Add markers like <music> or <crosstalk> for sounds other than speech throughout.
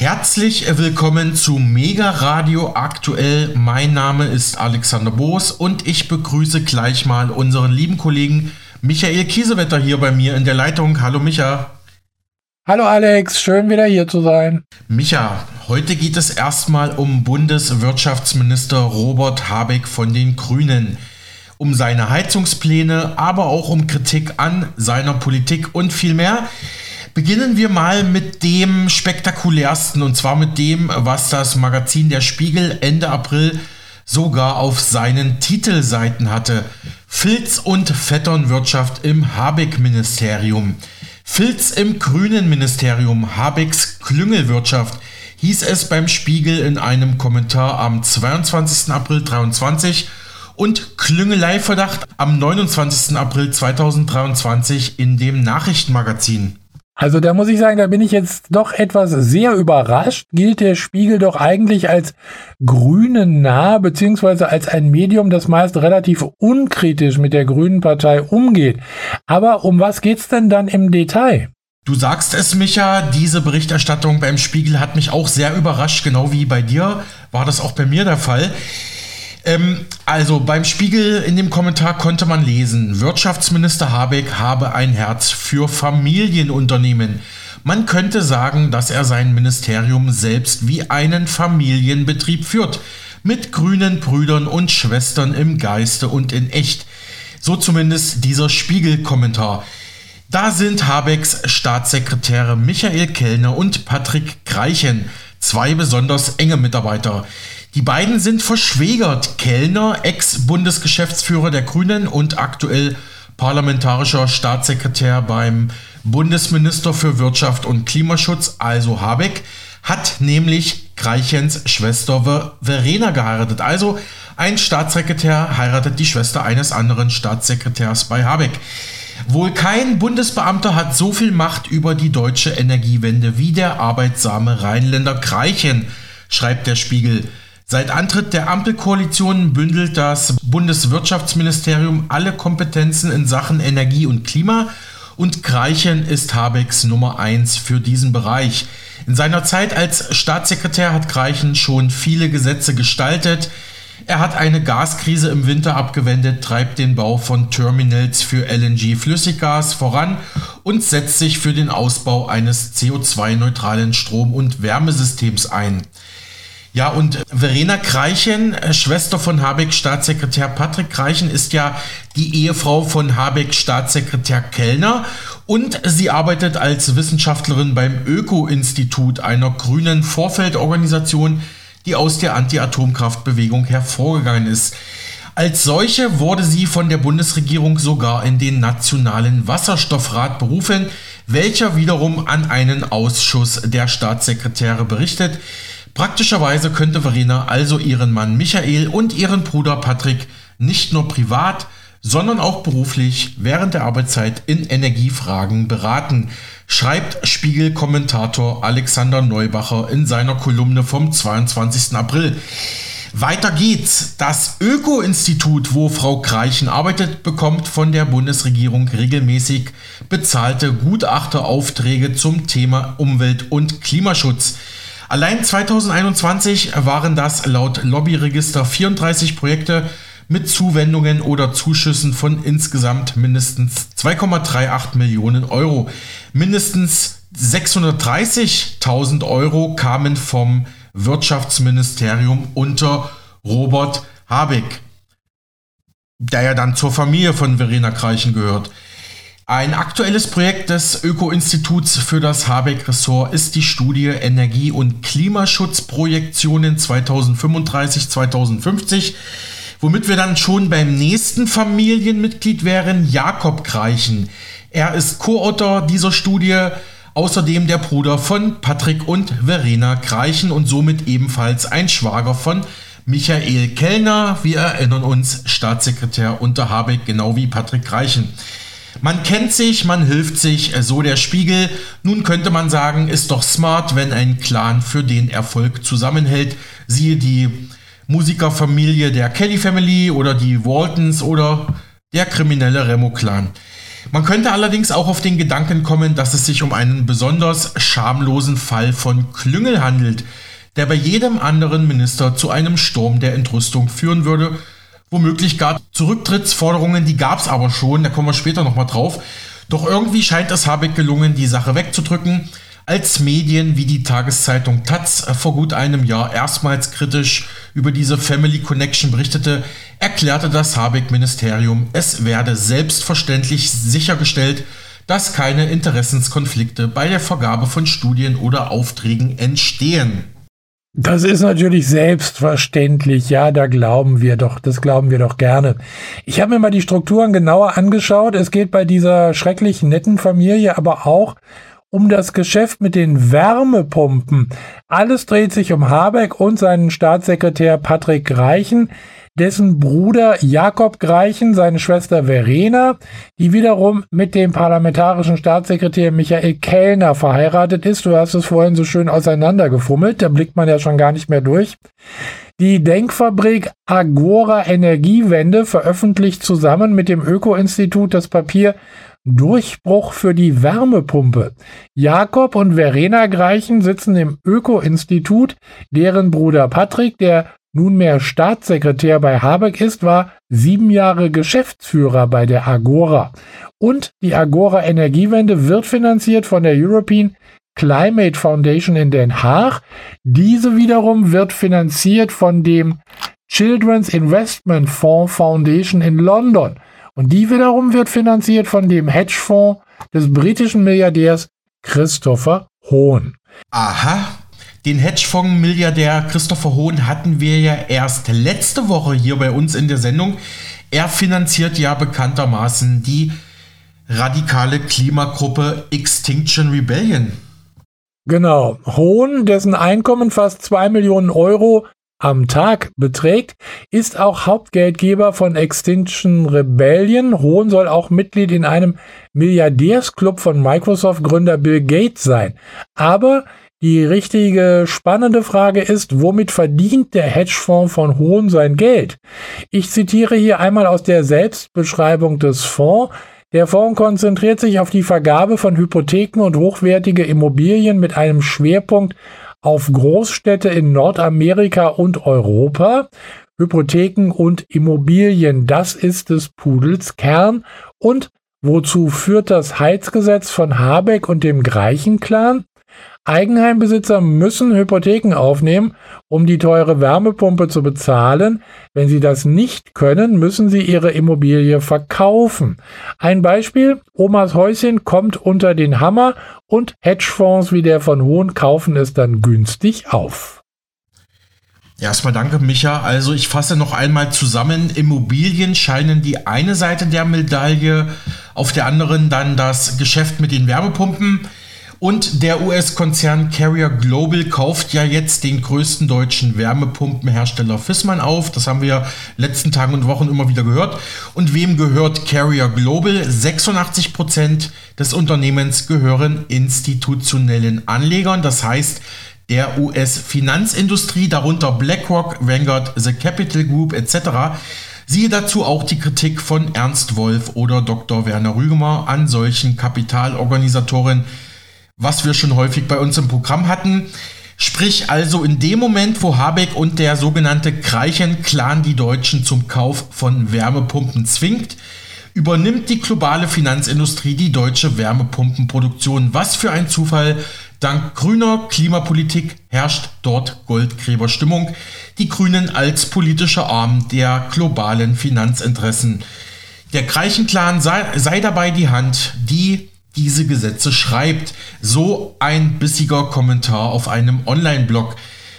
Herzlich willkommen zu Mega Radio aktuell. Mein Name ist Alexander Boos und ich begrüße gleich mal unseren lieben Kollegen Michael Kiesewetter hier bei mir in der Leitung. Hallo Micha. Hallo Alex, schön wieder hier zu sein. Micha, heute geht es erstmal um Bundeswirtschaftsminister Robert Habeck von den Grünen. Um seine Heizungspläne, aber auch um Kritik an seiner Politik und viel mehr. Beginnen wir mal mit dem spektakulärsten und zwar mit dem, was das Magazin Der Spiegel Ende April sogar auf seinen Titelseiten hatte. Filz- und Vetternwirtschaft im Habeck-Ministerium. Filz im Grünen Ministerium, Habecks Klüngelwirtschaft, hieß es beim Spiegel in einem Kommentar am 22. April 2023 und Klüngeleiverdacht am 29. April 2023 in dem Nachrichtenmagazin. Also da muss ich sagen, da bin ich jetzt doch etwas sehr überrascht. Gilt der Spiegel doch eigentlich als grünen nah, beziehungsweise als ein Medium, das meist relativ unkritisch mit der Grünen Partei umgeht. Aber um was geht's denn dann im Detail? Du sagst es, Micha, diese Berichterstattung beim Spiegel hat mich auch sehr überrascht, genau wie bei dir war das auch bei mir der Fall. Ähm, also beim Spiegel in dem Kommentar konnte man lesen, Wirtschaftsminister Habeck habe ein Herz für Familienunternehmen. Man könnte sagen, dass er sein Ministerium selbst wie einen Familienbetrieb führt, mit grünen Brüdern und Schwestern im Geiste und in echt. So zumindest dieser Spiegel-Kommentar. Da sind Habecks Staatssekretäre Michael Kellner und Patrick Greichen, zwei besonders enge Mitarbeiter. Die beiden sind verschwägert. Kellner, Ex-Bundesgeschäftsführer der Grünen und aktuell parlamentarischer Staatssekretär beim Bundesminister für Wirtschaft und Klimaschutz, also Habeck, hat nämlich Greichens Schwester Verena geheiratet. Also ein Staatssekretär heiratet die Schwester eines anderen Staatssekretärs bei Habeck. Wohl kein Bundesbeamter hat so viel Macht über die deutsche Energiewende wie der arbeitsame Rheinländer Greichen, schreibt der Spiegel. Seit Antritt der Ampelkoalition bündelt das Bundeswirtschaftsministerium alle Kompetenzen in Sachen Energie und Klima und Greichen ist Habecks Nummer 1 für diesen Bereich. In seiner Zeit als Staatssekretär hat Greichen schon viele Gesetze gestaltet. Er hat eine Gaskrise im Winter abgewendet, treibt den Bau von Terminals für LNG-Flüssiggas voran und setzt sich für den Ausbau eines CO2-neutralen Strom- und Wärmesystems ein. Ja, und Verena Kreichen, äh, Schwester von Habeck Staatssekretär Patrick Kreichen, ist ja die Ehefrau von Habeck Staatssekretär Kellner und sie arbeitet als Wissenschaftlerin beim Öko-Institut, einer grünen Vorfeldorganisation, die aus der Anti-Atomkraftbewegung hervorgegangen ist. Als solche wurde sie von der Bundesregierung sogar in den Nationalen Wasserstoffrat berufen, welcher wiederum an einen Ausschuss der Staatssekretäre berichtet. Praktischerweise könnte Verena also ihren Mann Michael und ihren Bruder Patrick nicht nur privat, sondern auch beruflich während der Arbeitszeit in Energiefragen beraten, schreibt Spiegel-Kommentator Alexander Neubacher in seiner Kolumne vom 22. April. Weiter geht's. Das Öko-Institut, wo Frau Kreichen arbeitet, bekommt von der Bundesregierung regelmäßig bezahlte Gutachteraufträge zum Thema Umwelt- und Klimaschutz. Allein 2021 waren das laut Lobbyregister 34 Projekte mit Zuwendungen oder Zuschüssen von insgesamt mindestens 2,38 Millionen Euro. Mindestens 630.000 Euro kamen vom Wirtschaftsministerium unter Robert Habeck, der ja dann zur Familie von Verena Kreichen gehört. Ein aktuelles Projekt des Öko-Instituts für das Habeck-Ressort ist die Studie Energie- und Klimaschutzprojektionen 2035-2050, womit wir dann schon beim nächsten Familienmitglied wären, Jakob Greichen. Er ist Co-Autor dieser Studie, außerdem der Bruder von Patrick und Verena Greichen und somit ebenfalls ein Schwager von Michael Kellner. Wir erinnern uns, Staatssekretär unter Habeck, genau wie Patrick Greichen. Man kennt sich, man hilft sich, äh, so der Spiegel. Nun könnte man sagen, ist doch smart, wenn ein Clan für den Erfolg zusammenhält. Siehe die Musikerfamilie der Kelly Family oder die Waltons oder der kriminelle Remo Clan. Man könnte allerdings auch auf den Gedanken kommen, dass es sich um einen besonders schamlosen Fall von Klüngel handelt, der bei jedem anderen Minister zu einem Sturm der Entrüstung führen würde. Womöglich gar Zurücktrittsforderungen, die gab es aber schon, da kommen wir später nochmal drauf. Doch irgendwie scheint es Habeck gelungen, die Sache wegzudrücken als Medien wie die Tageszeitung Taz vor gut einem Jahr erstmals kritisch über diese Family Connection berichtete, erklärte das Habeck-Ministerium, es werde selbstverständlich sichergestellt, dass keine Interessenskonflikte bei der Vergabe von Studien oder Aufträgen entstehen. Das ist natürlich selbstverständlich, ja, da glauben wir doch, das glauben wir doch gerne. Ich habe mir mal die Strukturen genauer angeschaut. Es geht bei dieser schrecklich netten Familie aber auch um das Geschäft mit den Wärmepumpen. Alles dreht sich um Habeck und seinen Staatssekretär Patrick Greichen, dessen Bruder Jakob Greichen, seine Schwester Verena, die wiederum mit dem parlamentarischen Staatssekretär Michael Kellner verheiratet ist. Du hast es vorhin so schön auseinandergefummelt, da blickt man ja schon gar nicht mehr durch. Die Denkfabrik Agora Energiewende veröffentlicht zusammen mit dem Öko-Institut das Papier Durchbruch für die Wärmepumpe. Jakob und Verena Greichen sitzen im Öko-Institut, deren Bruder Patrick, der nunmehr Staatssekretär bei Habeck ist, war sieben Jahre Geschäftsführer bei der Agora. Und die Agora Energiewende wird finanziert von der European Climate Foundation in Den Haag. Diese wiederum wird finanziert von dem Children's Investment Fund Foundation in London. Und die wiederum wird finanziert von dem Hedgefonds des britischen Milliardärs Christopher Hohn. Aha, den Hedgefonds-Milliardär Christopher Hohn hatten wir ja erst letzte Woche hier bei uns in der Sendung. Er finanziert ja bekanntermaßen die radikale Klimagruppe Extinction Rebellion. Genau. Hohn, dessen Einkommen fast 2 Millionen Euro am Tag beträgt, ist auch Hauptgeldgeber von Extinction Rebellion. Hohn soll auch Mitglied in einem Milliardärsclub von Microsoft-Gründer Bill Gates sein. Aber die richtige spannende Frage ist, womit verdient der Hedgefonds von Hohn sein Geld? Ich zitiere hier einmal aus der Selbstbeschreibung des Fonds. Der Fonds konzentriert sich auf die Vergabe von Hypotheken und hochwertige Immobilien mit einem Schwerpunkt auf Großstädte in Nordamerika und Europa. Hypotheken und Immobilien, das ist des Pudels Kern. Und wozu führt das Heizgesetz von Habeck und dem Greichen-Clan? Eigenheimbesitzer müssen Hypotheken aufnehmen, um die teure Wärmepumpe zu bezahlen. Wenn sie das nicht können, müssen sie ihre Immobilie verkaufen. Ein Beispiel, Omas Häuschen kommt unter den Hammer und Hedgefonds wie der von Hohn kaufen es dann günstig auf. Erstmal danke, Micha. Also ich fasse noch einmal zusammen. Immobilien scheinen die eine Seite der Medaille, auf der anderen dann das Geschäft mit den Wärmepumpen. Und der US-Konzern Carrier Global kauft ja jetzt den größten deutschen Wärmepumpenhersteller Fissmann auf. Das haben wir ja letzten Tagen und Wochen immer wieder gehört. Und wem gehört Carrier Global? 86 Prozent des Unternehmens gehören institutionellen Anlegern. Das heißt, der US-Finanzindustrie, darunter BlackRock, Vanguard, The Capital Group etc. Siehe dazu auch die Kritik von Ernst Wolf oder Dr. Werner Rügemer an solchen Kapitalorganisatoren was wir schon häufig bei uns im Programm hatten. Sprich also in dem Moment, wo Habeck und der sogenannte Greichen-Clan die Deutschen zum Kauf von Wärmepumpen zwingt, übernimmt die globale Finanzindustrie die deutsche Wärmepumpenproduktion. Was für ein Zufall! Dank grüner Klimapolitik herrscht dort Goldgräberstimmung. Die Grünen als politischer Arm der globalen Finanzinteressen. Der Greichen-Clan sei, sei dabei die Hand, die diese Gesetze schreibt. So ein bissiger Kommentar auf einem Online-Blog.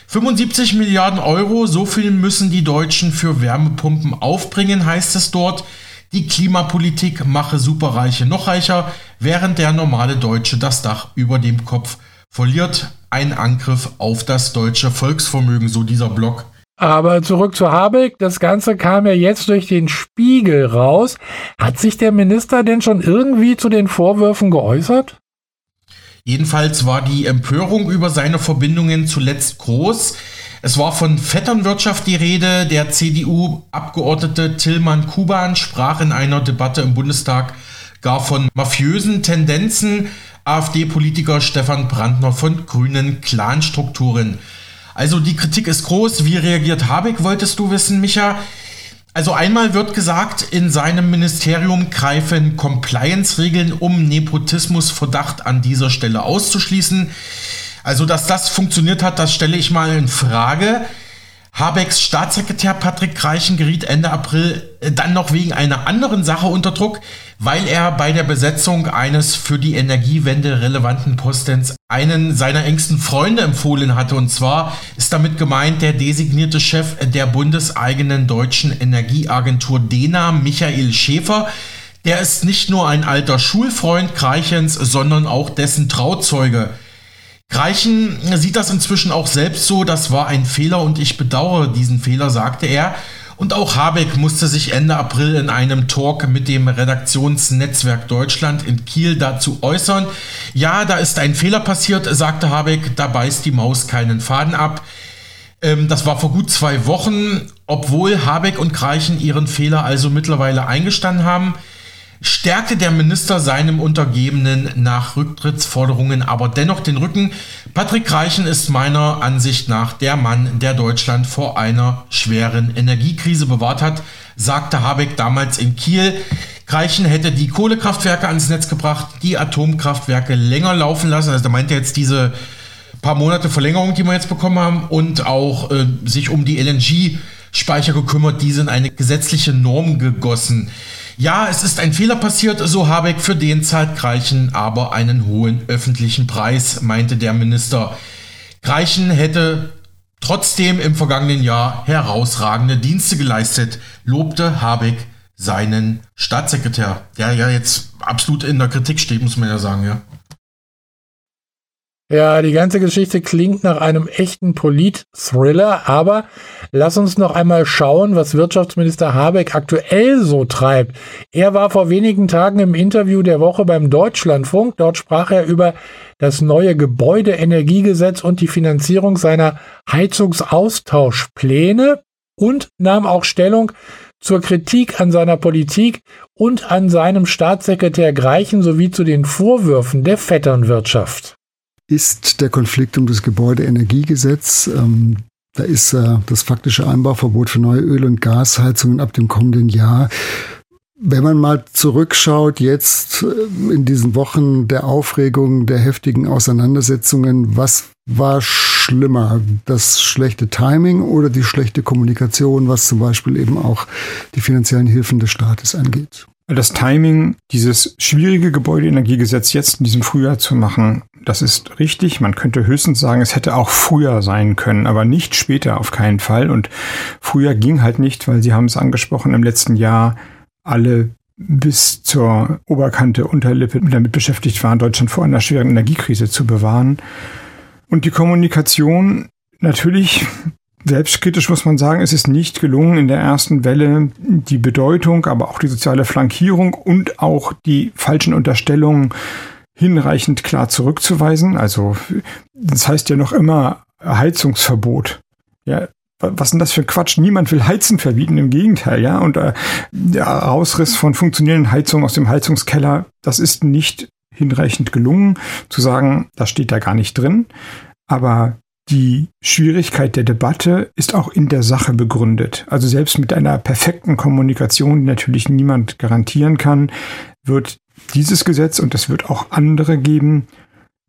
75 Milliarden Euro, so viel müssen die Deutschen für Wärmepumpen aufbringen, heißt es dort. Die Klimapolitik mache Superreiche noch reicher, während der normale Deutsche das Dach über dem Kopf verliert. Ein Angriff auf das deutsche Volksvermögen, so dieser Blog. Aber zurück zu Habeck. Das Ganze kam ja jetzt durch den Spiegel raus. Hat sich der Minister denn schon irgendwie zu den Vorwürfen geäußert? Jedenfalls war die Empörung über seine Verbindungen zuletzt groß. Es war von Vetternwirtschaft die Rede. Der CDU-Abgeordnete Tillmann Kuban sprach in einer Debatte im Bundestag gar von mafiösen Tendenzen. AfD-Politiker Stefan Brandner von grünen Clanstrukturen. Also die Kritik ist groß. Wie reagiert Habeck, wolltest du wissen, Micha? Also einmal wird gesagt, in seinem Ministerium greifen Compliance-Regeln, um Nepotismusverdacht an dieser Stelle auszuschließen. Also, dass das funktioniert hat, das stelle ich mal in Frage. Habecks Staatssekretär Patrick Reichen geriet Ende April äh, dann noch wegen einer anderen Sache unter Druck, weil er bei der Besetzung eines für die Energiewende relevanten Postens einen seiner engsten Freunde empfohlen hatte. Und zwar ist damit gemeint der designierte Chef der bundeseigenen deutschen Energieagentur DENA, Michael Schäfer. Der ist nicht nur ein alter Schulfreund Kreichens, sondern auch dessen Trauzeuge. Greichen sieht das inzwischen auch selbst so, das war ein Fehler und ich bedauere diesen Fehler, sagte er. Und auch Habeck musste sich Ende April in einem Talk mit dem Redaktionsnetzwerk Deutschland in Kiel dazu äußern. Ja, da ist ein Fehler passiert, sagte Habeck, da beißt die Maus keinen Faden ab. Ähm, das war vor gut zwei Wochen, obwohl Habeck und Greichen ihren Fehler also mittlerweile eingestanden haben stärkte der Minister seinem Untergebenen nach Rücktrittsforderungen aber dennoch den Rücken. Patrick Reichen ist meiner Ansicht nach der Mann, der Deutschland vor einer schweren Energiekrise bewahrt hat, sagte Habeck damals in Kiel. Reichen hätte die Kohlekraftwerke ans Netz gebracht, die Atomkraftwerke länger laufen lassen. Also da meint er jetzt diese paar Monate Verlängerung, die wir jetzt bekommen haben, und auch äh, sich um die LNG-Speicher gekümmert, die sind eine gesetzliche Norm gegossen. Ja, es ist ein Fehler passiert, so Habeck, für den zahlt Greichen aber einen hohen öffentlichen Preis, meinte der Minister. Greichen hätte trotzdem im vergangenen Jahr herausragende Dienste geleistet, lobte Habeck seinen Staatssekretär, der ja jetzt absolut in der Kritik steht, muss man ja sagen, ja. Ja, die ganze Geschichte klingt nach einem echten Polit-Thriller, aber lass uns noch einmal schauen, was Wirtschaftsminister Habeck aktuell so treibt. Er war vor wenigen Tagen im Interview der Woche beim Deutschlandfunk. Dort sprach er über das neue Gebäudeenergiegesetz und die Finanzierung seiner Heizungsaustauschpläne und nahm auch Stellung zur Kritik an seiner Politik und an seinem Staatssekretär Greichen sowie zu den Vorwürfen der Vetternwirtschaft ist der Konflikt um das Gebäudeenergiegesetz. Ähm, da ist äh, das faktische Einbauverbot für neue Öl- und Gasheizungen ab dem kommenden Jahr. Wenn man mal zurückschaut, jetzt äh, in diesen Wochen der Aufregung, der heftigen Auseinandersetzungen, was war schlimmer? Das schlechte Timing oder die schlechte Kommunikation, was zum Beispiel eben auch die finanziellen Hilfen des Staates angeht? Das Timing, dieses schwierige Gebäudeenergiegesetz jetzt in diesem Frühjahr zu machen, das ist richtig. Man könnte höchstens sagen, es hätte auch früher sein können, aber nicht später auf keinen Fall. Und früher ging halt nicht, weil Sie haben es angesprochen, im letzten Jahr alle bis zur Oberkante Unterlippe damit beschäftigt waren, Deutschland vor einer schweren Energiekrise zu bewahren. Und die Kommunikation natürlich Selbstkritisch muss man sagen, es ist nicht gelungen, in der ersten Welle die Bedeutung, aber auch die soziale Flankierung und auch die falschen Unterstellungen hinreichend klar zurückzuweisen. Also das heißt ja noch immer Heizungsverbot. Ja, was denn das für Quatsch? Niemand will Heizen verbieten, im Gegenteil, ja. Und äh, der Rausriss von funktionierenden Heizungen aus dem Heizungskeller, das ist nicht hinreichend gelungen, zu sagen, das steht da gar nicht drin. Aber die Schwierigkeit der Debatte ist auch in der Sache begründet. Also selbst mit einer perfekten Kommunikation, die natürlich niemand garantieren kann, wird dieses Gesetz, und das wird auch andere geben,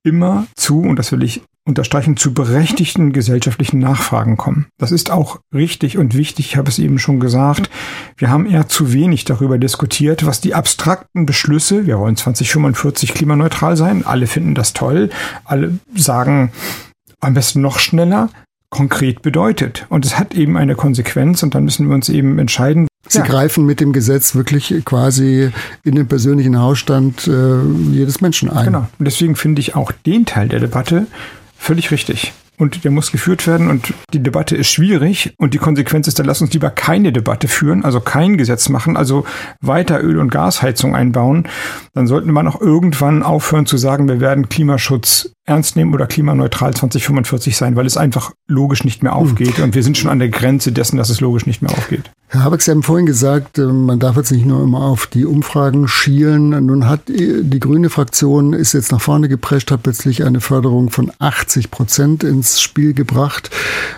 immer zu, und das will ich unterstreichen, zu berechtigten gesellschaftlichen Nachfragen kommen. Das ist auch richtig und wichtig, ich habe es eben schon gesagt. Wir haben eher zu wenig darüber diskutiert, was die abstrakten Beschlüsse, wir wollen 2045 klimaneutral sein, alle finden das toll, alle sagen, am besten noch schneller, konkret bedeutet. Und es hat eben eine Konsequenz und dann müssen wir uns eben entscheiden. Sie ja. greifen mit dem Gesetz wirklich quasi in den persönlichen Hausstand äh, jedes Menschen ein. Genau. Und deswegen finde ich auch den Teil der Debatte völlig richtig und der muss geführt werden und die Debatte ist schwierig und die Konsequenz ist, dann lass uns lieber keine Debatte führen, also kein Gesetz machen, also weiter Öl- und Gasheizung einbauen. Dann sollten wir noch irgendwann aufhören zu sagen, wir werden Klimaschutz ernst nehmen oder klimaneutral 2045 sein, weil es einfach logisch nicht mehr aufgeht. Und wir sind schon an der Grenze dessen, dass es logisch nicht mehr aufgeht. Herr Habeck, Sie haben vorhin gesagt, äh, man darf jetzt nicht nur immer auf die Umfragen schielen. Nun hat die grüne Fraktion ist jetzt nach vorne geprescht, hat plötzlich eine Förderung von 80 Prozent ins Spiel gebracht,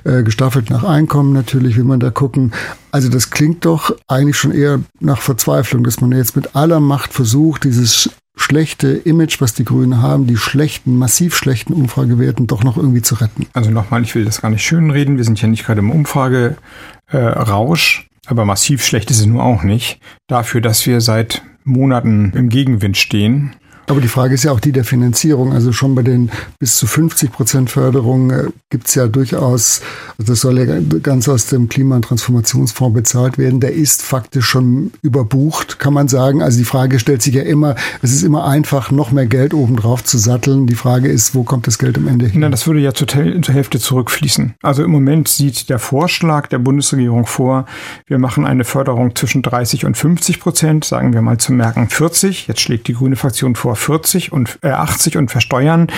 äh, gestaffelt nach Einkommen natürlich, wie man da gucken. Also das klingt doch eigentlich schon eher nach Verzweiflung, dass man jetzt mit aller Macht versucht, dieses schlechte Image, was die Grünen haben, die schlechten, massiv schlechten Umfragewerten doch noch irgendwie zu retten. Also nochmal, ich will das gar nicht schönreden. Wir sind ja nicht gerade im Umfragerausch, aber massiv schlecht ist es nur auch nicht. Dafür, dass wir seit Monaten im Gegenwind stehen aber die Frage ist ja auch die der Finanzierung. Also schon bei den bis zu 50 Prozent Förderung äh, gibt es ja durchaus, also das soll ja ganz aus dem Klima- und Transformationsfonds bezahlt werden. Der ist faktisch schon überbucht, kann man sagen. Also die Frage stellt sich ja immer, es ist immer einfach, noch mehr Geld obendrauf zu satteln. Die Frage ist, wo kommt das Geld am Ende hin? Na, das würde ja zur, zur Hälfte zurückfließen. Also im Moment sieht der Vorschlag der Bundesregierung vor, wir machen eine Förderung zwischen 30 und 50 Prozent, sagen wir mal zu merken 40. Jetzt schlägt die grüne Fraktion vor 40 und äh, 80 und versteuern.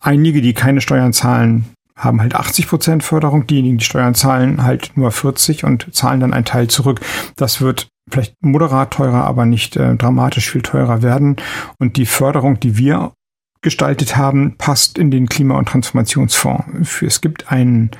Einige, die keine Steuern zahlen, haben halt 80 Prozent Förderung. Diejenigen, die Steuern zahlen, halt nur 40 und zahlen dann einen Teil zurück. Das wird vielleicht moderat teurer, aber nicht äh, dramatisch viel teurer werden. Und die Förderung, die wir gestaltet haben, passt in den Klima- und Transformationsfonds. Es gibt einen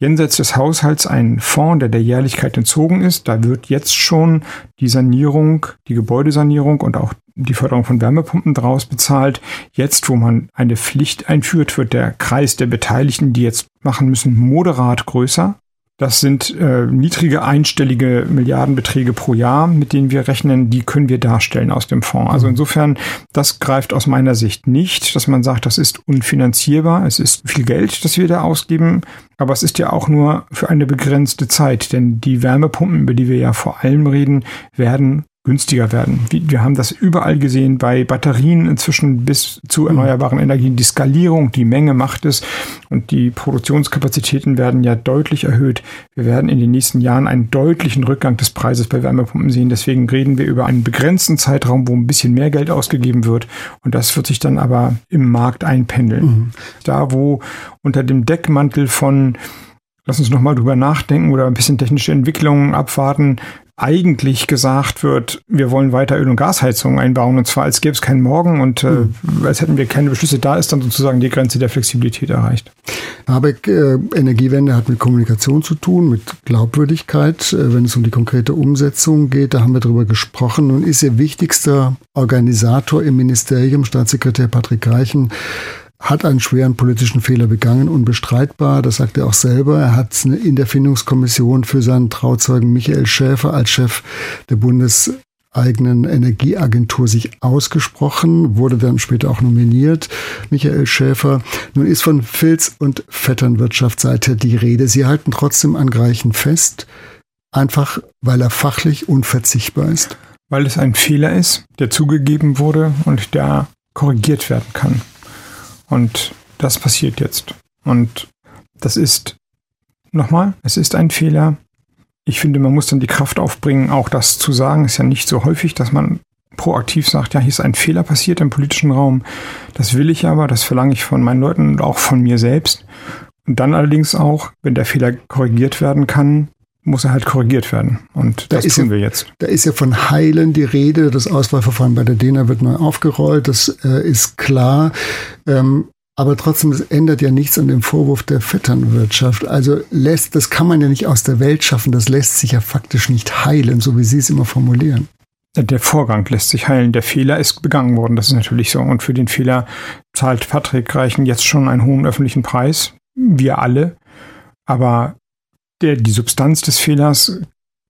jenseits des Haushalts einen Fonds, der der Jährlichkeit entzogen ist. Da wird jetzt schon die Sanierung, die Gebäudesanierung und auch die Förderung von Wärmepumpen draus bezahlt. Jetzt, wo man eine Pflicht einführt, wird der Kreis der Beteiligten, die jetzt machen müssen, moderat größer. Das sind äh, niedrige einstellige Milliardenbeträge pro Jahr, mit denen wir rechnen, die können wir darstellen aus dem Fonds. Also mhm. insofern, das greift aus meiner Sicht nicht, dass man sagt, das ist unfinanzierbar. Es ist viel Geld, das wir da ausgeben, aber es ist ja auch nur für eine begrenzte Zeit, denn die Wärmepumpen, über die wir ja vor allem reden, werden günstiger werden. Wir haben das überall gesehen bei Batterien inzwischen bis zu erneuerbaren Energien. Die Skalierung, die Menge macht es und die Produktionskapazitäten werden ja deutlich erhöht. Wir werden in den nächsten Jahren einen deutlichen Rückgang des Preises bei Wärmepumpen sehen. Deswegen reden wir über einen begrenzten Zeitraum, wo ein bisschen mehr Geld ausgegeben wird und das wird sich dann aber im Markt einpendeln. Mhm. Da, wo unter dem Deckmantel von Lass uns nochmal drüber nachdenken oder ein bisschen technische Entwicklungen abwarten eigentlich gesagt wird, wir wollen weiter Öl- und Gasheizungen einbauen und zwar als gäbe es keinen Morgen und äh, mhm. als hätten wir keine Beschlüsse, da ist dann sozusagen die Grenze der Flexibilität erreicht. Habeck, äh, Energiewende hat mit Kommunikation zu tun, mit Glaubwürdigkeit, äh, wenn es um die konkrete Umsetzung geht, da haben wir drüber gesprochen. Nun ist Ihr wichtigster Organisator im Ministerium, Staatssekretär Patrick Reichen, hat einen schweren politischen Fehler begangen, unbestreitbar. Das sagt er auch selber. Er hat in der Findungskommission für seinen Trauzeugen Michael Schäfer als Chef der bundeseigenen Energieagentur sich ausgesprochen, wurde dann später auch nominiert. Michael Schäfer. Nun ist von Filz- und Vetternwirtschaft seither die Rede. Sie halten trotzdem an Greichen fest, einfach weil er fachlich unverzichtbar ist. Weil es ein Fehler ist, der zugegeben wurde und der korrigiert werden kann. Und das passiert jetzt. Und das ist, nochmal, es ist ein Fehler. Ich finde, man muss dann die Kraft aufbringen, auch das zu sagen. Ist ja nicht so häufig, dass man proaktiv sagt, ja, hier ist ein Fehler passiert im politischen Raum. Das will ich aber, das verlange ich von meinen Leuten und auch von mir selbst. Und dann allerdings auch, wenn der Fehler korrigiert werden kann, muss er halt korrigiert werden. Und das da tun ja, wir jetzt. Da ist ja von Heilen die Rede. Das Auswahlverfahren bei der DENA wird neu aufgerollt. Das äh, ist klar. Ähm, aber trotzdem, es ändert ja nichts an dem Vorwurf der Vetternwirtschaft. Also lässt, das kann man ja nicht aus der Welt schaffen. Das lässt sich ja faktisch nicht heilen, so wie Sie es immer formulieren. Der Vorgang lässt sich heilen. Der Fehler ist begangen worden. Das ist natürlich so. Und für den Fehler zahlt Patrick Reichen jetzt schon einen hohen öffentlichen Preis. Wir alle. Aber der, die Substanz des Fehlers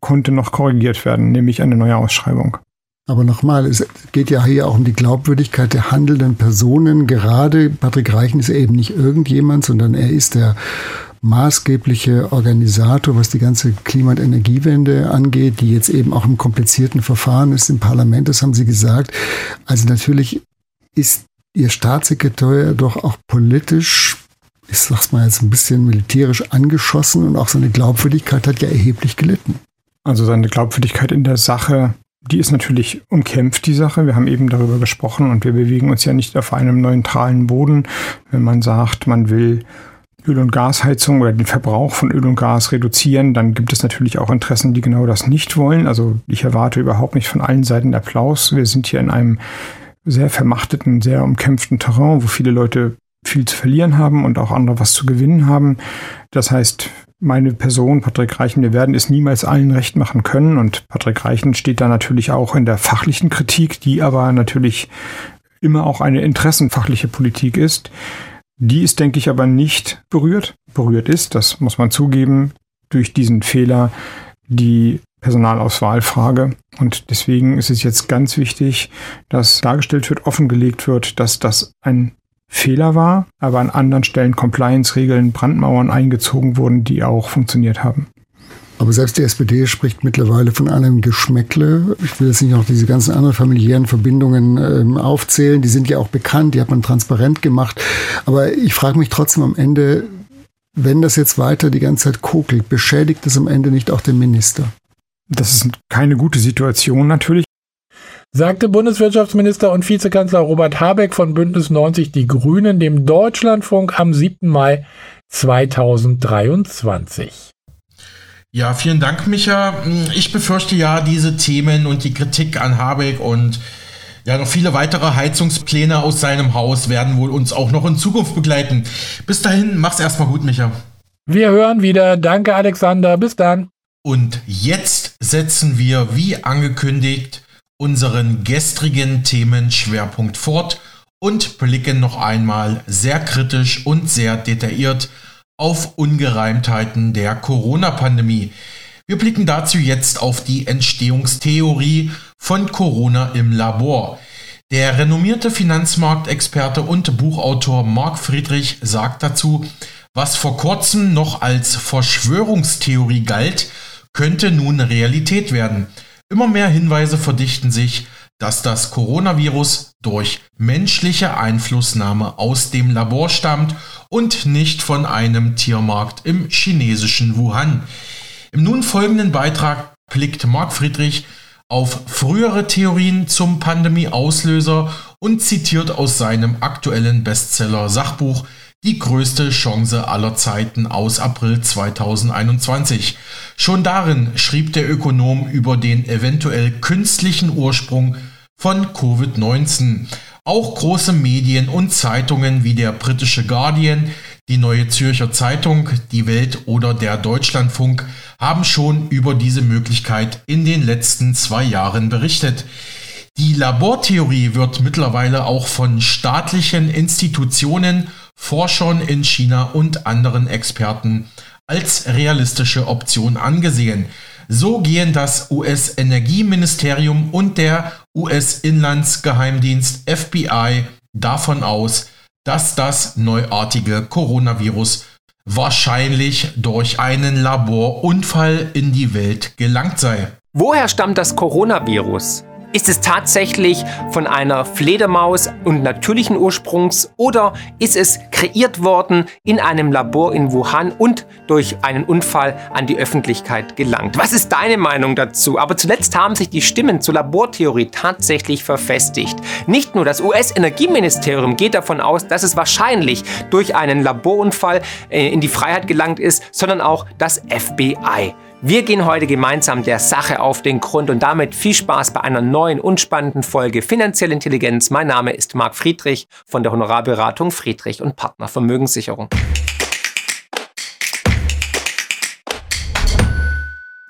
konnte noch korrigiert werden, nämlich eine neue Ausschreibung. Aber nochmal, es geht ja hier auch um die Glaubwürdigkeit der handelnden Personen. Gerade Patrick Reichen ist eben nicht irgendjemand, sondern er ist der maßgebliche Organisator, was die ganze Klima- und Energiewende angeht, die jetzt eben auch im komplizierten Verfahren ist im Parlament, das haben Sie gesagt. Also natürlich ist Ihr Staatssekretär doch auch politisch ich sag's mal jetzt ein bisschen militärisch angeschossen und auch seine Glaubwürdigkeit hat ja erheblich gelitten. Also seine Glaubwürdigkeit in der Sache die ist natürlich umkämpft, die Sache. Wir haben eben darüber gesprochen und wir bewegen uns ja nicht auf einem neutralen Boden. Wenn man sagt, man will Öl- und Gasheizung oder den Verbrauch von Öl und Gas reduzieren, dann gibt es natürlich auch Interessen, die genau das nicht wollen. Also ich erwarte überhaupt nicht von allen Seiten Applaus. Wir sind hier in einem sehr vermachteten, sehr umkämpften Terrain, wo viele Leute viel zu verlieren haben und auch andere was zu gewinnen haben. Das heißt, meine Person, Patrick Reichen, wir werden es niemals allen recht machen können. Und Patrick Reichen steht da natürlich auch in der fachlichen Kritik, die aber natürlich immer auch eine interessenfachliche Politik ist. Die ist, denke ich, aber nicht berührt. Berührt ist, das muss man zugeben, durch diesen Fehler die Personalauswahlfrage. Und deswegen ist es jetzt ganz wichtig, dass dargestellt wird, offengelegt wird, dass das ein Fehler war, aber an anderen Stellen Compliance-Regeln, Brandmauern eingezogen wurden, die auch funktioniert haben. Aber selbst die SPD spricht mittlerweile von einem Geschmäckle. Ich will jetzt nicht noch diese ganzen anderen familiären Verbindungen ähm, aufzählen. Die sind ja auch bekannt, die hat man transparent gemacht. Aber ich frage mich trotzdem am Ende, wenn das jetzt weiter die ganze Zeit kokelt, beschädigt das am Ende nicht auch den Minister? Das ist keine gute Situation natürlich sagte Bundeswirtschaftsminister und Vizekanzler Robert Habeck von Bündnis 90 Die Grünen dem Deutschlandfunk am 7. Mai 2023. Ja, vielen Dank, Micha. Ich befürchte ja, diese Themen und die Kritik an Habeck und ja, noch viele weitere Heizungspläne aus seinem Haus werden wohl uns auch noch in Zukunft begleiten. Bis dahin, mach's erstmal gut, Micha. Wir hören wieder. Danke, Alexander. Bis dann. Und jetzt setzen wir, wie angekündigt, unseren gestrigen Themenschwerpunkt fort und blicken noch einmal sehr kritisch und sehr detailliert auf Ungereimtheiten der Corona-Pandemie. Wir blicken dazu jetzt auf die Entstehungstheorie von Corona im Labor. Der renommierte Finanzmarktexperte und Buchautor Marc Friedrich sagt dazu, was vor kurzem noch als Verschwörungstheorie galt, könnte nun Realität werden. Immer mehr Hinweise verdichten sich, dass das Coronavirus durch menschliche Einflussnahme aus dem Labor stammt und nicht von einem Tiermarkt im chinesischen Wuhan. Im nun folgenden Beitrag blickt Marc Friedrich auf frühere Theorien zum Pandemieauslöser und zitiert aus seinem aktuellen Bestseller Sachbuch die größte Chance aller Zeiten aus April 2021. Schon darin schrieb der Ökonom über den eventuell künstlichen Ursprung von Covid-19. Auch große Medien und Zeitungen wie der britische Guardian, die Neue Zürcher Zeitung, die Welt oder der Deutschlandfunk haben schon über diese Möglichkeit in den letzten zwei Jahren berichtet. Die Labortheorie wird mittlerweile auch von staatlichen Institutionen Forschern in China und anderen Experten als realistische Option angesehen. So gehen das US-Energieministerium und der US-Inlandsgeheimdienst FBI davon aus, dass das neuartige Coronavirus wahrscheinlich durch einen Laborunfall in die Welt gelangt sei. Woher stammt das Coronavirus? Ist es tatsächlich von einer Fledermaus und natürlichen Ursprungs oder ist es kreiert worden in einem Labor in Wuhan und durch einen Unfall an die Öffentlichkeit gelangt? Was ist deine Meinung dazu? Aber zuletzt haben sich die Stimmen zur Labortheorie tatsächlich verfestigt. Nicht nur das US-Energieministerium geht davon aus, dass es wahrscheinlich durch einen Laborunfall äh, in die Freiheit gelangt ist, sondern auch das FBI. Wir gehen heute gemeinsam der Sache auf den Grund und damit viel Spaß bei einer neuen und spannenden Folge Finanzielle Intelligenz. Mein Name ist Marc Friedrich von der Honorarberatung Friedrich und Partner Vermögenssicherung.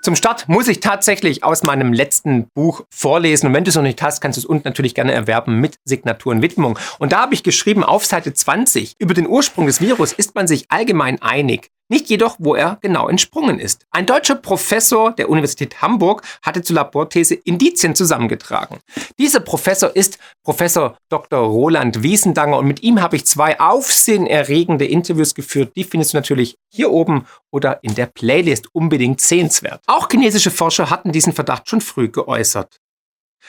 Zum Start muss ich tatsächlich aus meinem letzten Buch vorlesen. Und wenn du es noch nicht hast, kannst du es unten natürlich gerne erwerben mit Signatur und Widmung. Und da habe ich geschrieben auf Seite 20, über den Ursprung des Virus ist man sich allgemein einig. Nicht jedoch, wo er genau entsprungen ist. Ein deutscher Professor der Universität Hamburg hatte zur Laborthese Indizien zusammengetragen. Dieser Professor ist Professor Dr. Roland Wiesendanger und mit ihm habe ich zwei aufsehenerregende Interviews geführt. Die findest du natürlich hier oben oder in der Playlist unbedingt sehenswert. Auch chinesische Forscher hatten diesen Verdacht schon früh geäußert.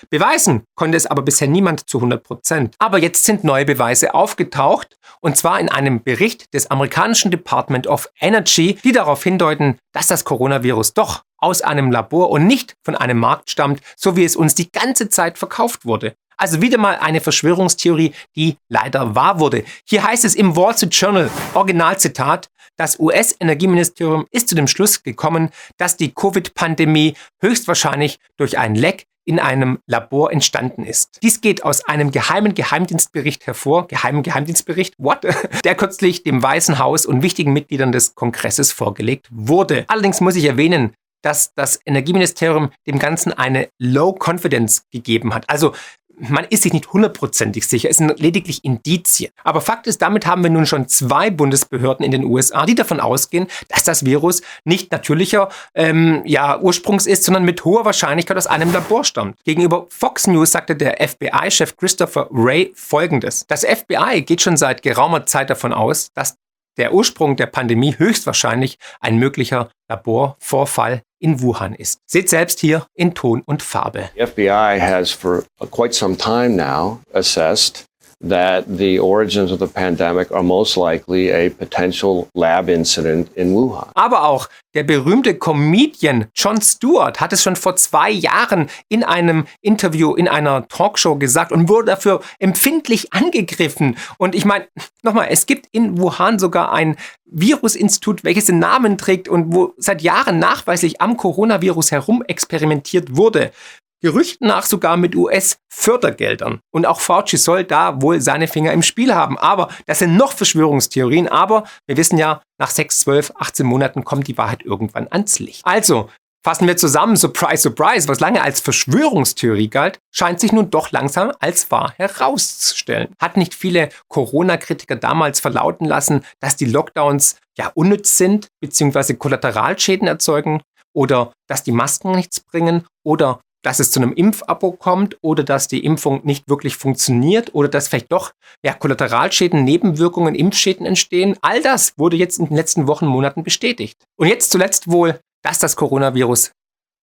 Beweisen konnte es aber bisher niemand zu 100 Prozent. Aber jetzt sind neue Beweise aufgetaucht, und zwar in einem Bericht des amerikanischen Department of Energy, die darauf hindeuten, dass das Coronavirus doch aus einem Labor und nicht von einem Markt stammt, so wie es uns die ganze Zeit verkauft wurde. Also wieder mal eine Verschwörungstheorie, die leider wahr wurde. Hier heißt es im Wall Street Journal, Originalzitat, das US-Energieministerium ist zu dem Schluss gekommen, dass die Covid-Pandemie höchstwahrscheinlich durch ein Leck in einem Labor entstanden ist. Dies geht aus einem geheimen Geheimdienstbericht hervor, geheimen Geheimdienstbericht, what? <laughs> Der kürzlich dem Weißen Haus und wichtigen Mitgliedern des Kongresses vorgelegt wurde. Allerdings muss ich erwähnen, dass das Energieministerium dem Ganzen eine Low Confidence gegeben hat. Also man ist sich nicht hundertprozentig sicher, es sind lediglich Indizien. Aber Fakt ist, damit haben wir nun schon zwei Bundesbehörden in den USA, die davon ausgehen, dass das Virus nicht natürlicher ähm, ja, Ursprungs ist, sondern mit hoher Wahrscheinlichkeit aus einem Labor stammt. Gegenüber Fox News sagte der FBI-Chef Christopher Wray Folgendes. Das FBI geht schon seit geraumer Zeit davon aus, dass der Ursprung der Pandemie höchstwahrscheinlich ein möglicher Laborvorfall in Wuhan ist. Seht selbst hier in Ton und Farbe. The FBI has for quite some time now assessed that the origins of the pandemic are most likely a potential lab incident in Wuhan. Aber auch der berühmte Comedian Jon Stewart hat es schon vor zwei Jahren in einem Interview in einer Talkshow gesagt und wurde dafür empfindlich angegriffen. Und ich meine, nochmal, es gibt in Wuhan sogar ein Virusinstitut, welches den Namen trägt und wo seit Jahren nachweislich am Coronavirus herum experimentiert wurde. Gerüchten nach sogar mit US-Fördergeldern. Und auch Fauci soll da wohl seine Finger im Spiel haben. Aber das sind noch Verschwörungstheorien. Aber wir wissen ja, nach 6, 12, 18 Monaten kommt die Wahrheit irgendwann ans Licht. Also, Fassen wir zusammen, surprise, surprise, was lange als Verschwörungstheorie galt, scheint sich nun doch langsam als wahr herauszustellen. Hat nicht viele Corona-Kritiker damals verlauten lassen, dass die Lockdowns ja unnütz sind, beziehungsweise Kollateralschäden erzeugen, oder dass die Masken nichts bringen, oder dass es zu einem Impfabo kommt oder dass die Impfung nicht wirklich funktioniert oder dass vielleicht doch ja, Kollateralschäden, Nebenwirkungen, Impfschäden entstehen. All das wurde jetzt in den letzten Wochen, Monaten bestätigt. Und jetzt zuletzt wohl, dass das Coronavirus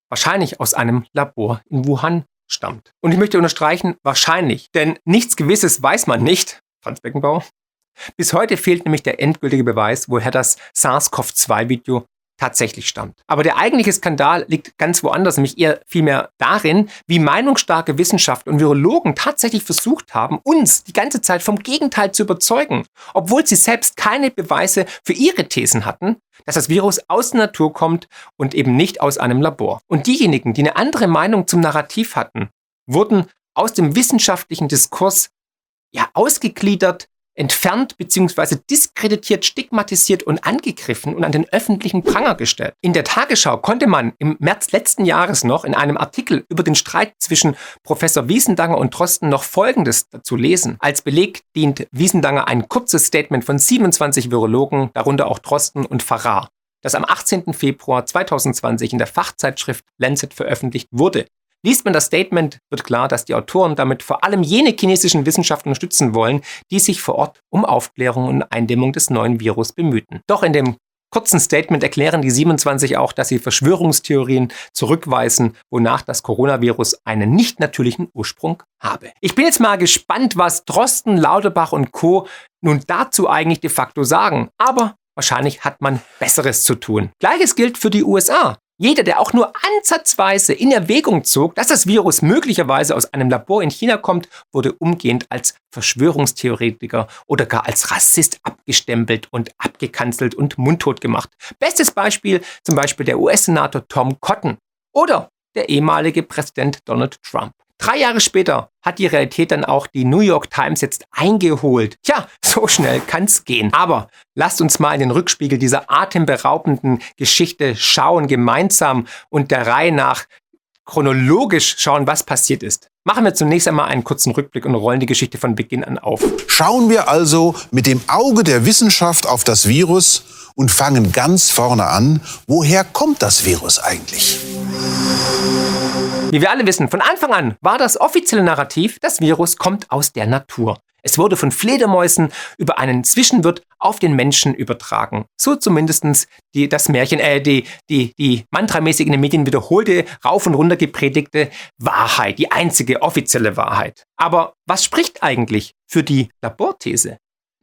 wahrscheinlich aus einem Labor in Wuhan stammt. Und ich möchte unterstreichen, wahrscheinlich, denn nichts Gewisses weiß man nicht, Franz Beckenbauer. Bis heute fehlt nämlich der endgültige Beweis, woher das SARS-CoV-2-Video tatsächlich stammt. Aber der eigentliche Skandal liegt ganz woanders, nämlich eher vielmehr darin, wie meinungsstarke Wissenschaft und Virologen tatsächlich versucht haben, uns die ganze Zeit vom Gegenteil zu überzeugen, obwohl sie selbst keine Beweise für ihre Thesen hatten, dass das Virus aus der Natur kommt und eben nicht aus einem Labor. Und diejenigen, die eine andere Meinung zum Narrativ hatten, wurden aus dem wissenschaftlichen Diskurs ja ausgegliedert, entfernt bzw. diskreditiert, stigmatisiert und angegriffen und an den öffentlichen Pranger gestellt. In der Tagesschau konnte man im März letzten Jahres noch in einem Artikel über den Streit zwischen Professor Wiesendanger und Drosten noch Folgendes dazu lesen. Als Beleg dient Wiesendanger ein kurzes Statement von 27 Virologen, darunter auch Drosten und Farrar das am 18. Februar 2020 in der Fachzeitschrift Lancet veröffentlicht wurde. Liest man das Statement, wird klar, dass die Autoren damit vor allem jene chinesischen Wissenschaften unterstützen wollen, die sich vor Ort um Aufklärung und Eindämmung des neuen Virus bemühten. Doch in dem kurzen Statement erklären die 27 auch, dass sie Verschwörungstheorien zurückweisen, wonach das Coronavirus einen nicht natürlichen Ursprung habe. Ich bin jetzt mal gespannt, was Drosten, Lauterbach und Co. nun dazu eigentlich de facto sagen. Aber wahrscheinlich hat man Besseres zu tun. Gleiches gilt für die USA. Jeder, der auch nur ansatzweise in Erwägung zog, dass das Virus möglicherweise aus einem Labor in China kommt, wurde umgehend als Verschwörungstheoretiker oder gar als Rassist abgestempelt und abgekanzelt und mundtot gemacht. Bestes Beispiel zum Beispiel der US-Senator Tom Cotton oder der ehemalige Präsident Donald Trump. Drei Jahre später hat die Realität dann auch die New York Times jetzt eingeholt. Tja, <laughs> so schnell kann's gehen. Aber lasst uns mal in den Rückspiegel dieser atemberaubenden Geschichte schauen, gemeinsam und der Reihe nach chronologisch schauen, was passiert ist. Machen wir zunächst einmal einen kurzen Rückblick und rollen die Geschichte von Beginn an auf. Schauen wir also mit dem Auge der Wissenschaft auf das Virus und fangen ganz vorne an. Woher kommt das Virus eigentlich? Wie wir alle wissen, von Anfang an war das offizielle Narrativ, das Virus kommt aus der Natur. Es wurde von Fledermäusen über einen Zwischenwirt auf den Menschen übertragen. So zumindest die, das Märchen, äh, die, die, die mantramäßig in den Medien wiederholte, rauf und runter gepredigte Wahrheit, die einzige offizielle Wahrheit. Aber was spricht eigentlich für die Laborthese?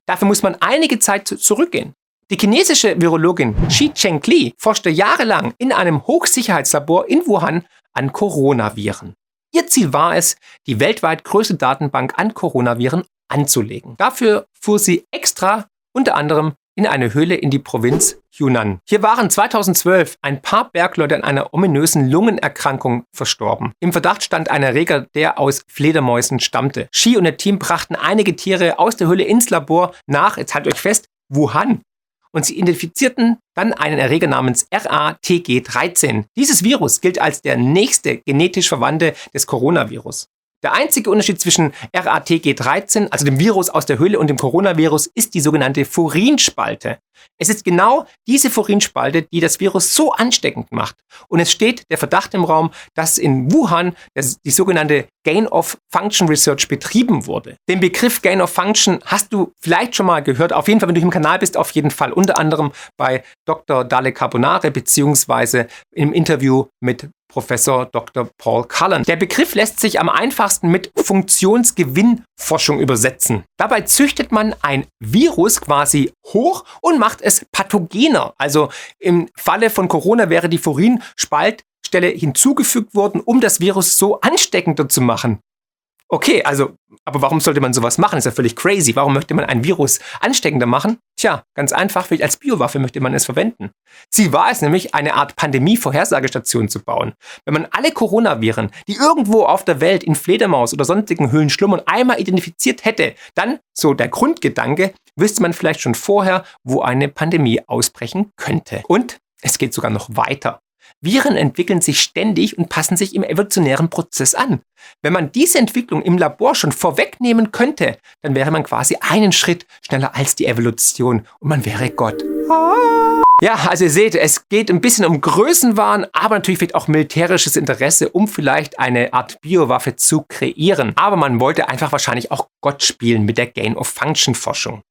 Dafür muss man einige Zeit zurückgehen. Die chinesische Virologin Xi Chengli forschte jahrelang in einem Hochsicherheitslabor in Wuhan an Coronaviren. Ihr Ziel war es, die weltweit größte Datenbank an Coronaviren anzulegen. Dafür fuhr sie extra unter anderem in eine Höhle in die Provinz Yunnan. Hier waren 2012 ein paar Bergleute an einer ominösen Lungenerkrankung verstorben. Im Verdacht stand ein Erreger, der aus Fledermäusen stammte. Shi und ihr Team brachten einige Tiere aus der Höhle ins Labor nach, jetzt haltet euch fest, Wuhan. Und sie identifizierten dann einen Erreger namens RATG13. Dieses Virus gilt als der nächste genetisch Verwandte des Coronavirus. Der einzige Unterschied zwischen RATG13, also dem Virus aus der Höhle, und dem Coronavirus ist die sogenannte Furinspalte. Es ist genau diese Furinspalte, die das Virus so ansteckend macht. Und es steht der Verdacht im Raum, dass in Wuhan die sogenannte Gain of Function Research betrieben wurde. Den Begriff Gain of Function hast du vielleicht schon mal gehört. Auf jeden Fall, wenn du im Kanal bist, auf jeden Fall. Unter anderem bei Dr. Dale Carbonare beziehungsweise im Interview mit Professor Dr. Paul Cullen. Der Begriff lässt sich am einfachsten mit Funktionsgewinnforschung übersetzen. Dabei züchtet man ein Virus quasi hoch und macht es pathogener. Also im Falle von Corona wäre die Furinspaltstelle hinzugefügt worden, um das Virus so ansteckender zu machen. Okay, also, aber warum sollte man sowas machen? Ist ja völlig crazy. Warum möchte man ein Virus ansteckender machen? Tja, ganz einfach, als Biowaffe möchte man es verwenden. Ziel war es nämlich, eine Art Pandemie-Vorhersagestation zu bauen. Wenn man alle Coronaviren, die irgendwo auf der Welt in Fledermaus oder sonstigen Höhlen schlummern, einmal identifiziert hätte, dann, so der Grundgedanke, wüsste man vielleicht schon vorher, wo eine Pandemie ausbrechen könnte. Und es geht sogar noch weiter. Viren entwickeln sich ständig und passen sich im evolutionären Prozess an. Wenn man diese Entwicklung im Labor schon vorwegnehmen könnte, dann wäre man quasi einen Schritt schneller als die Evolution und man wäre Gott. Ja, also ihr seht, es geht ein bisschen um Größenwahn, aber natürlich vielleicht auch militärisches Interesse, um vielleicht eine Art Biowaffe zu kreieren. Aber man wollte einfach wahrscheinlich auch Gott spielen mit der Gain-of-Function-Forschung.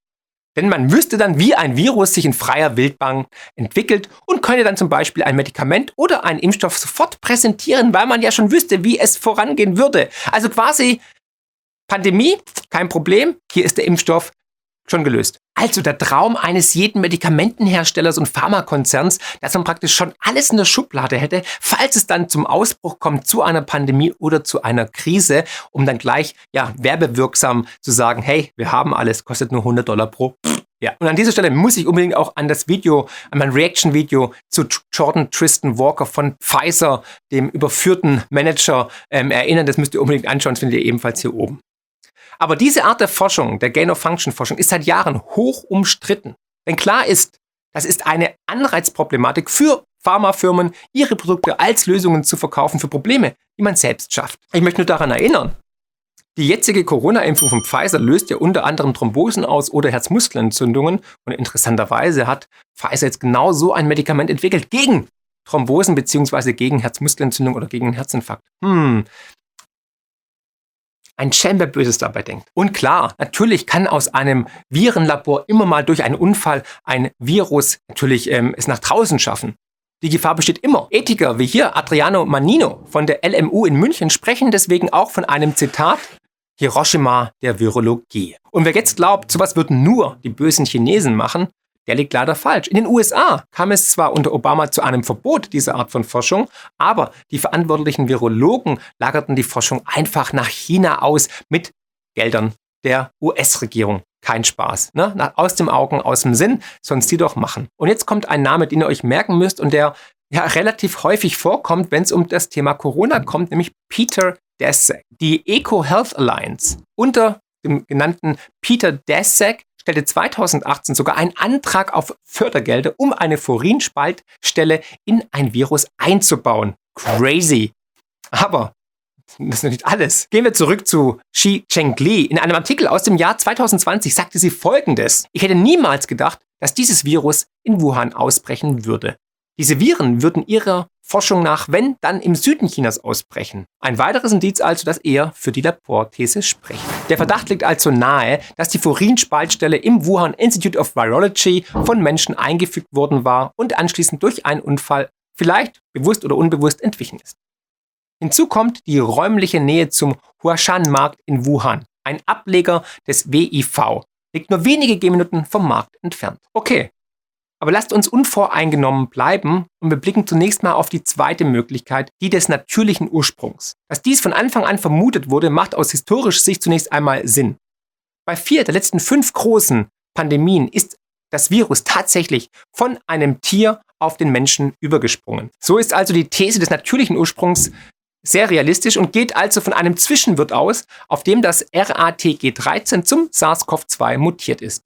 Denn man wüsste dann, wie ein Virus sich in freier Wildbahn entwickelt und könnte dann zum Beispiel ein Medikament oder einen Impfstoff sofort präsentieren, weil man ja schon wüsste, wie es vorangehen würde. Also quasi Pandemie, kein Problem, hier ist der Impfstoff schon gelöst. Also der Traum eines jeden Medikamentenherstellers und Pharmakonzerns, dass man praktisch schon alles in der Schublade hätte, falls es dann zum Ausbruch kommt, zu einer Pandemie oder zu einer Krise, um dann gleich ja werbewirksam zu sagen, hey, wir haben alles, kostet nur 100 Dollar pro. Ja, und an dieser Stelle muss ich unbedingt auch an das Video, an mein Reaction-Video zu Jordan Tristan Walker von Pfizer, dem überführten Manager, ähm, erinnern. Das müsst ihr unbedingt anschauen, das findet ihr ebenfalls hier oben. Aber diese Art der Forschung, der Gain-of-Function-Forschung, ist seit Jahren hoch umstritten. Denn klar ist, das ist eine Anreizproblematik für Pharmafirmen, ihre Produkte als Lösungen zu verkaufen für Probleme, die man selbst schafft. Ich möchte nur daran erinnern, die jetzige Corona-Impfung von Pfizer löst ja unter anderem Thrombosen aus oder Herzmuskelentzündungen. Und interessanterweise hat Pfizer jetzt genau so ein Medikament entwickelt gegen Thrombosen beziehungsweise gegen Herzmuskelentzündung oder gegen einen Herzinfarkt. Hm, ein Schelm, wer Böses dabei denkt. Und klar, natürlich kann aus einem Virenlabor immer mal durch einen Unfall ein Virus natürlich ähm, es nach draußen schaffen. Die Gefahr besteht immer. Ethiker wie hier Adriano Manino von der LMU in München sprechen deswegen auch von einem Zitat Hiroshima der Virologie. Und wer jetzt glaubt, sowas würden nur die bösen Chinesen machen, der liegt leider falsch. In den USA kam es zwar unter Obama zu einem Verbot dieser Art von Forschung, aber die verantwortlichen Virologen lagerten die Forschung einfach nach China aus mit Geldern der US-Regierung. Kein Spaß. Ne? Aus dem Augen, aus dem Sinn, sonst die doch machen. Und jetzt kommt ein Name, den ihr euch merken müsst und der ja relativ häufig vorkommt, wenn es um das Thema Corona kommt, nämlich Peter Daszak. Die Eco Health Alliance unter dem genannten Peter Daszak stellte 2018 sogar einen Antrag auf Fördergelder, um eine Furinspaltstelle in ein Virus einzubauen. Crazy. Aber das ist noch nicht alles. Gehen wir zurück zu Xi Chengli. In einem Artikel aus dem Jahr 2020 sagte sie folgendes. Ich hätte niemals gedacht, dass dieses Virus in Wuhan ausbrechen würde. Diese Viren würden ihrer Forschung nach, wenn, dann im Süden Chinas ausbrechen. Ein weiteres Indiz also, das eher für die Laborthese spricht. Der Verdacht liegt also nahe, dass die Furin-Spaltstelle im Wuhan Institute of Virology von Menschen eingefügt worden war und anschließend durch einen Unfall vielleicht bewusst oder unbewusst entwichen ist. Hinzu kommt die räumliche Nähe zum Huashan-Markt in Wuhan, ein Ableger des WIV, liegt nur wenige Gehminuten vom Markt entfernt. Okay, aber lasst uns unvoreingenommen bleiben und wir blicken zunächst mal auf die zweite Möglichkeit, die des natürlichen Ursprungs. Dass dies von Anfang an vermutet wurde, macht aus historischer Sicht zunächst einmal Sinn. Bei vier der letzten fünf großen Pandemien ist das Virus tatsächlich von einem Tier auf den Menschen übergesprungen. So ist also die These des natürlichen Ursprungs sehr realistisch und geht also von einem Zwischenwirt aus, auf dem das RATG13 zum SARS-CoV-2 mutiert ist.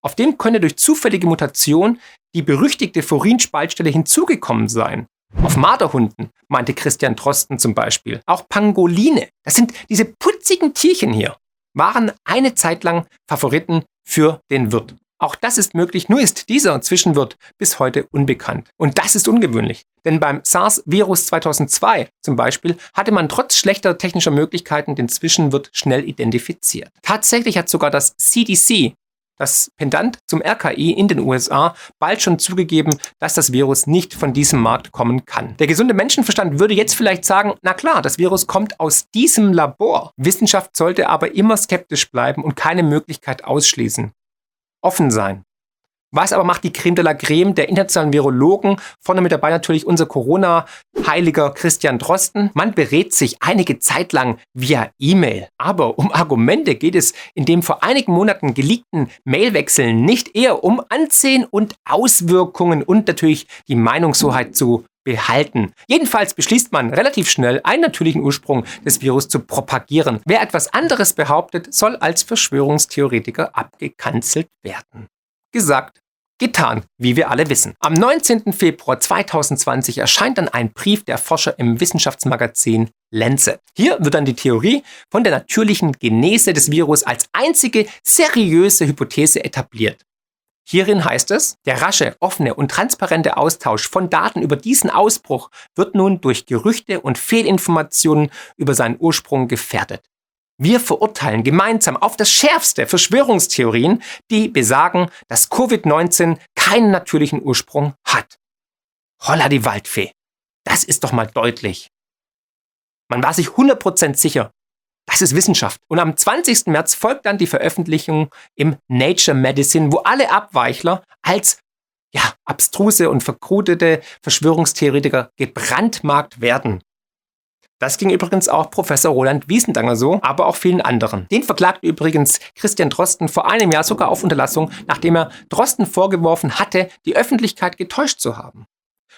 Auf dem könne durch zufällige Mutation die berüchtigte Furin-Spaltstelle hinzugekommen sein. Auf Marderhunden, meinte Christian Drosten zum Beispiel. Auch Pangoline, das sind diese putzigen Tierchen hier, waren eine Zeit lang Favoriten für den Wirt. Auch das ist möglich, nur ist dieser Zwischenwirt bis heute unbekannt. Und das ist ungewöhnlich, denn beim SARS-Virus 2002 zum Beispiel hatte man trotz schlechter technischer Möglichkeiten den Zwischenwirt schnell identifiziert. Tatsächlich hat sogar das CDC das Pendant zum RKI in den USA bald schon zugegeben, dass das Virus nicht von diesem Markt kommen kann. Der gesunde Menschenverstand würde jetzt vielleicht sagen, na klar, das Virus kommt aus diesem Labor. Wissenschaft sollte aber immer skeptisch bleiben und keine Möglichkeit ausschließen offen sein. Was aber macht die Creme de la Creme der internationalen Virologen? Vorne mit dabei natürlich unser Corona-Heiliger Christian Drosten. Man berät sich einige Zeit lang via E-Mail. Aber um Argumente geht es in dem vor einigen Monaten geleakten Mailwechseln nicht eher um Ansehen und Auswirkungen und natürlich die Meinungshoheit zu behalten. Jedenfalls beschließt man relativ schnell, einen natürlichen Ursprung des Virus zu propagieren. Wer etwas anderes behauptet, soll als Verschwörungstheoretiker abgekanzelt werden. Gesagt, getan, wie wir alle wissen. Am 19. Februar 2020 erscheint dann ein Brief der Forscher im Wissenschaftsmagazin Lancet. Hier wird dann die Theorie von der natürlichen Genese des Virus als einzige seriöse Hypothese etabliert. Hierin heißt es, der rasche, offene und transparente Austausch von Daten über diesen Ausbruch wird nun durch Gerüchte und Fehlinformationen über seinen Ursprung gefährdet. Wir verurteilen gemeinsam auf das schärfste Verschwörungstheorien, die besagen, dass Covid-19 keinen natürlichen Ursprung hat. Holla die Waldfee. Das ist doch mal deutlich. Man war sich 100% sicher, das ist Wissenschaft. Und am 20. März folgt dann die Veröffentlichung im Nature Medicine, wo alle Abweichler als ja, abstruse und verkrudete Verschwörungstheoretiker gebrandmarkt werden. Das ging übrigens auch Professor Roland Wiesendanger so, aber auch vielen anderen. Den verklagte übrigens Christian Drosten vor einem Jahr sogar auf Unterlassung, nachdem er Drosten vorgeworfen hatte, die Öffentlichkeit getäuscht zu haben.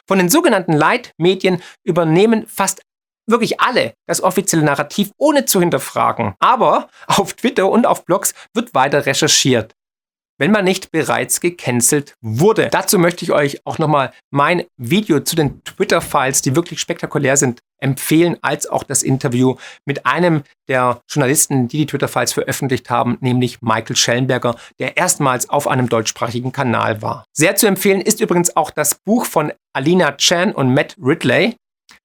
Von den sogenannten Leitmedien übernehmen fast wirklich alle das offizielle Narrativ ohne zu hinterfragen. Aber auf Twitter und auf Blogs wird weiter recherchiert wenn man nicht bereits gecancelt wurde. Dazu möchte ich euch auch nochmal mein Video zu den Twitter-Files, die wirklich spektakulär sind, empfehlen, als auch das Interview mit einem der Journalisten, die die Twitter-Files veröffentlicht haben, nämlich Michael Schellenberger, der erstmals auf einem deutschsprachigen Kanal war. Sehr zu empfehlen ist übrigens auch das Buch von Alina Chan und Matt Ridley,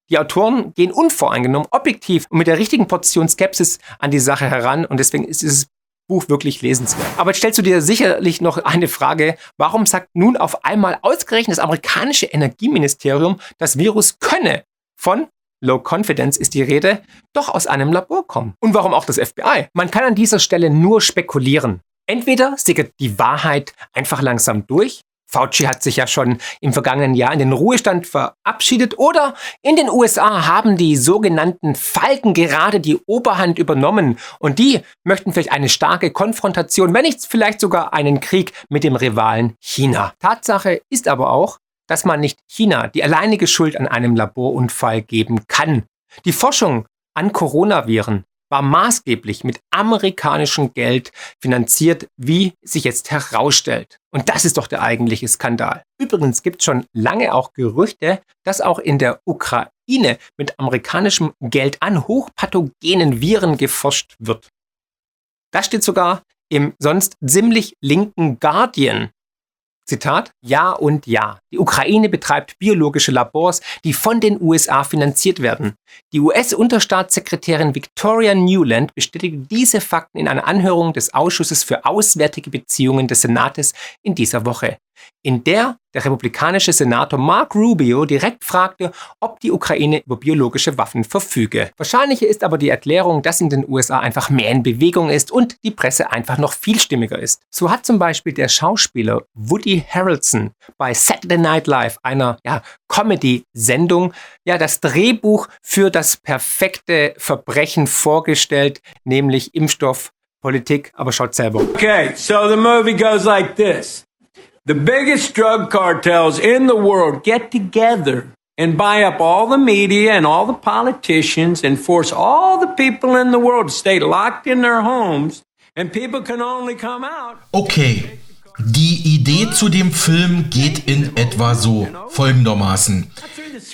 die Autoren gehen unvoreingenommen, objektiv und mit der richtigen Portion Skepsis an die Sache heran und deswegen ist dieses Buch wirklich lesenswert. Aber stellst du dir sicherlich noch eine Frage, warum sagt nun auf einmal ausgerechnet das amerikanische Energieministerium, das Virus könne von Low Confidence ist die Rede, doch aus einem Labor kommen. Und warum auch das FBI? Man kann an dieser Stelle nur spekulieren. Entweder sickert die Wahrheit einfach langsam durch, Fauci hat sich ja schon im vergangenen Jahr in den Ruhestand verabschiedet oder in den USA haben die sogenannten Falken gerade die Oberhand übernommen und die möchten vielleicht eine starke Konfrontation, wenn nicht vielleicht sogar einen Krieg mit dem Rivalen China. Tatsache ist aber auch, dass man nicht China die alleinige Schuld an einem Laborunfall geben kann. Die Forschung an Coronaviren war maßgeblich mit amerikanischem Geld finanziert, wie sich jetzt herausstellt. Und das ist doch der eigentliche Skandal. Übrigens gibt es schon lange auch Gerüchte, dass auch in der Ukraine mit amerikanischem Geld an hochpathogenen Viren geforscht wird. Das steht sogar im sonst ziemlich linken Guardian. Zitat, ja und ja. Die Ukraine betreibt biologische Labors, die von den USA finanziert werden. Die US-Unterstaatssekretärin Victoria Newland bestätigte diese Fakten in einer Anhörung des Ausschusses für Auswärtige Beziehungen des Senates in dieser Woche in der der republikanische Senator Mark Rubio direkt fragte, ob die Ukraine über biologische Waffen verfüge. Wahrscheinlicher ist aber die Erklärung, dass in den USA einfach mehr in Bewegung ist und die Presse einfach noch vielstimmiger ist. So hat zum Beispiel der Schauspieler Woody Harrelson bei Saturday Night Live, einer ja, Comedy-Sendung, ja, das Drehbuch für das perfekte Verbrechen vorgestellt, nämlich Impfstoff, Politik, aber schaut selber. Okay, so the movie goes like this. The biggest drug cartels in the world get together and buy up all the media and all the politicians and force all the people in the world to stay locked in their homes and people can only come out. Okay. Die Idee zu dem Film geht in etwa so folgendermaßen.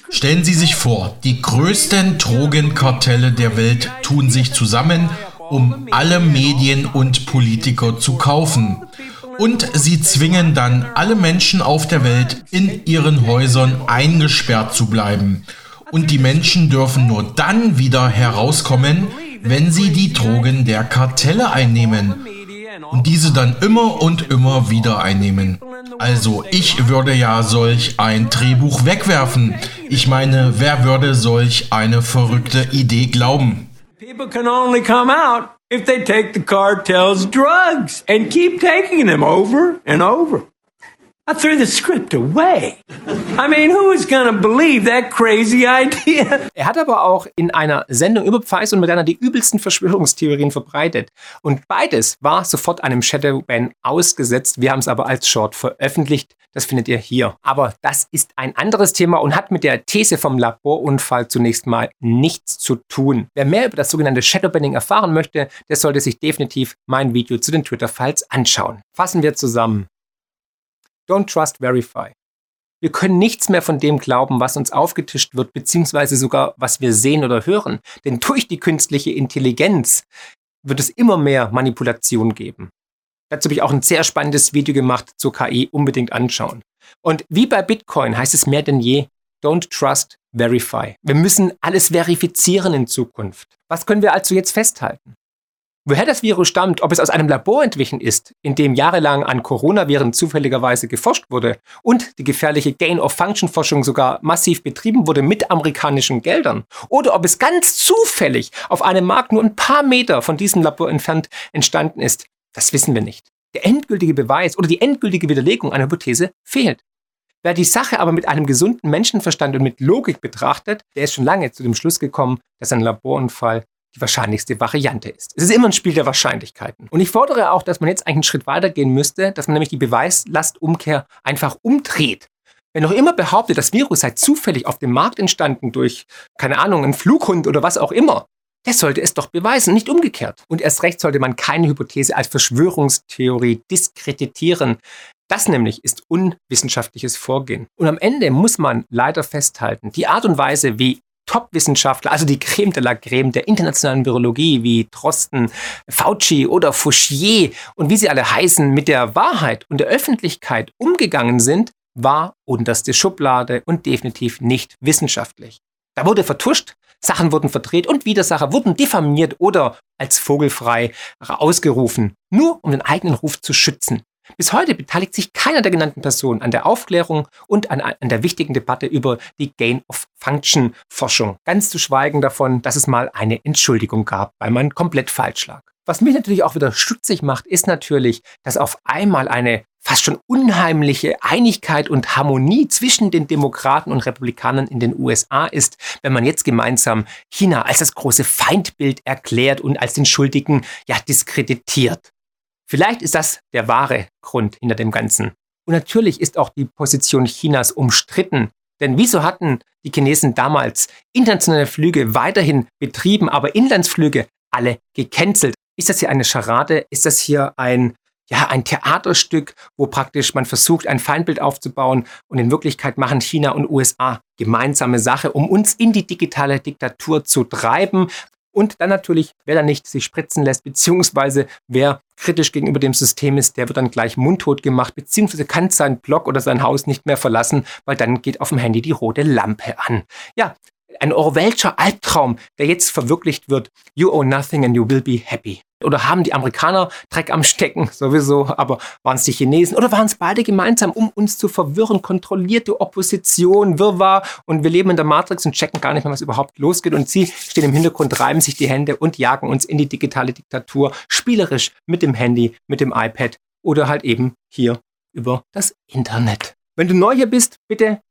Stellen Sie sich vor, die größten Drogenkartelle der Welt tun sich zusammen, um alle Medien und Politiker zu kaufen. Und sie zwingen dann alle Menschen auf der Welt in ihren Häusern eingesperrt zu bleiben. Und die Menschen dürfen nur dann wieder herauskommen, wenn sie die Drogen der Kartelle einnehmen. Und diese dann immer und immer wieder einnehmen. Also ich würde ja solch ein Drehbuch wegwerfen. Ich meine, wer würde solch eine verrückte Idee glauben? People can only come out if they take the cartel's drugs and keep taking them over and over. I threw the script away. I mean, who is to believe that crazy idea? Er hat aber auch in einer Sendung über Pfizer und Moderna die übelsten Verschwörungstheorien verbreitet. Und beides war sofort einem Shadowban ausgesetzt. Wir haben es aber als Short veröffentlicht. Das findet ihr hier. Aber das ist ein anderes Thema und hat mit der These vom Laborunfall zunächst mal nichts zu tun. Wer mehr über das sogenannte Shadowbanning erfahren möchte, der sollte sich definitiv mein Video zu den Twitter-Files anschauen. Fassen wir zusammen. Don't trust, verify. Wir können nichts mehr von dem glauben, was uns aufgetischt wird, beziehungsweise sogar was wir sehen oder hören. Denn durch die künstliche Intelligenz wird es immer mehr Manipulation geben. Dazu habe ich auch ein sehr spannendes Video gemacht zur KI, unbedingt anschauen. Und wie bei Bitcoin heißt es mehr denn je, don't trust, verify. Wir müssen alles verifizieren in Zukunft. Was können wir also jetzt festhalten? Woher das Virus stammt, ob es aus einem Labor entwichen ist, in dem jahrelang an Coronaviren zufälligerweise geforscht wurde und die gefährliche Gain-of-Function-Forschung sogar massiv betrieben wurde mit amerikanischen Geldern, oder ob es ganz zufällig auf einem Markt nur ein paar Meter von diesem Labor entfernt entstanden ist, das wissen wir nicht. Der endgültige Beweis oder die endgültige Widerlegung einer Hypothese fehlt. Wer die Sache aber mit einem gesunden Menschenverstand und mit Logik betrachtet, der ist schon lange zu dem Schluss gekommen, dass ein Laborunfall die wahrscheinlichste Variante ist. Es ist immer ein Spiel der Wahrscheinlichkeiten. Und ich fordere auch, dass man jetzt eigentlich einen Schritt weitergehen müsste, dass man nämlich die Beweislastumkehr einfach umdreht. Wenn noch immer behauptet, das Virus sei zufällig auf dem Markt entstanden durch, keine Ahnung, einen Flughund oder was auch immer, der sollte es doch beweisen, nicht umgekehrt. Und erst recht sollte man keine Hypothese als Verschwörungstheorie diskreditieren. Das nämlich ist unwissenschaftliches Vorgehen. Und am Ende muss man leider festhalten, die Art und Weise, wie Top-Wissenschaftler, also die Creme de la Creme der internationalen Virologie, wie Drosten, Fauci oder Fouchier und wie sie alle heißen, mit der Wahrheit und der Öffentlichkeit umgegangen sind, war unterste Schublade und definitiv nicht wissenschaftlich. Da wurde vertuscht, Sachen wurden verdreht und Widersacher wurden diffamiert oder als vogelfrei ausgerufen, nur um den eigenen Ruf zu schützen. Bis heute beteiligt sich keiner der genannten Personen an der Aufklärung und an, an der wichtigen Debatte über die Gain-of-Function-Forschung. Ganz zu schweigen davon, dass es mal eine Entschuldigung gab, weil man komplett falsch lag. Was mich natürlich auch wieder stutzig macht, ist natürlich, dass auf einmal eine fast schon unheimliche Einigkeit und Harmonie zwischen den Demokraten und Republikanern in den USA ist, wenn man jetzt gemeinsam China als das große Feindbild erklärt und als den Schuldigen ja diskreditiert. Vielleicht ist das der wahre Grund hinter dem Ganzen. Und natürlich ist auch die Position Chinas umstritten. Denn wieso hatten die Chinesen damals internationale Flüge weiterhin betrieben, aber Inlandsflüge alle gecancelt? Ist das hier eine Scharade? Ist das hier ein, ja, ein Theaterstück, wo praktisch man versucht, ein Feindbild aufzubauen und in Wirklichkeit machen China und USA gemeinsame Sache, um uns in die digitale Diktatur zu treiben, Und dann natürlich, wer dann nicht sich spritzen lässt, beziehungsweise wer kritisch gegenüber dem System ist, der wird dann gleich mundtot gemacht, beziehungsweise kann sein Blog oder sein Haus nicht mehr verlassen, weil dann geht auf dem Handy die rote Lampe an. Ja, ein Orwellscher Albtraum, der jetzt verwirklicht wird. You owe nothing and you will be happy. Oder haben die Amerikaner Dreck am Stecken <laughs> sowieso, aber waren es die Chinesen oder waren es beide gemeinsam, um uns zu verwirren, kontrollierte Opposition, Wirrwarr und wir leben in der Matrix und checken gar nicht mehr, was überhaupt losgeht und sie stehen im Hintergrund, reiben sich die Hände und jagen uns in die digitale Diktatur, spielerisch mit dem Handy, mit dem iPad oder halt eben hier über das Internet. Wenn du neu hier bist, bitte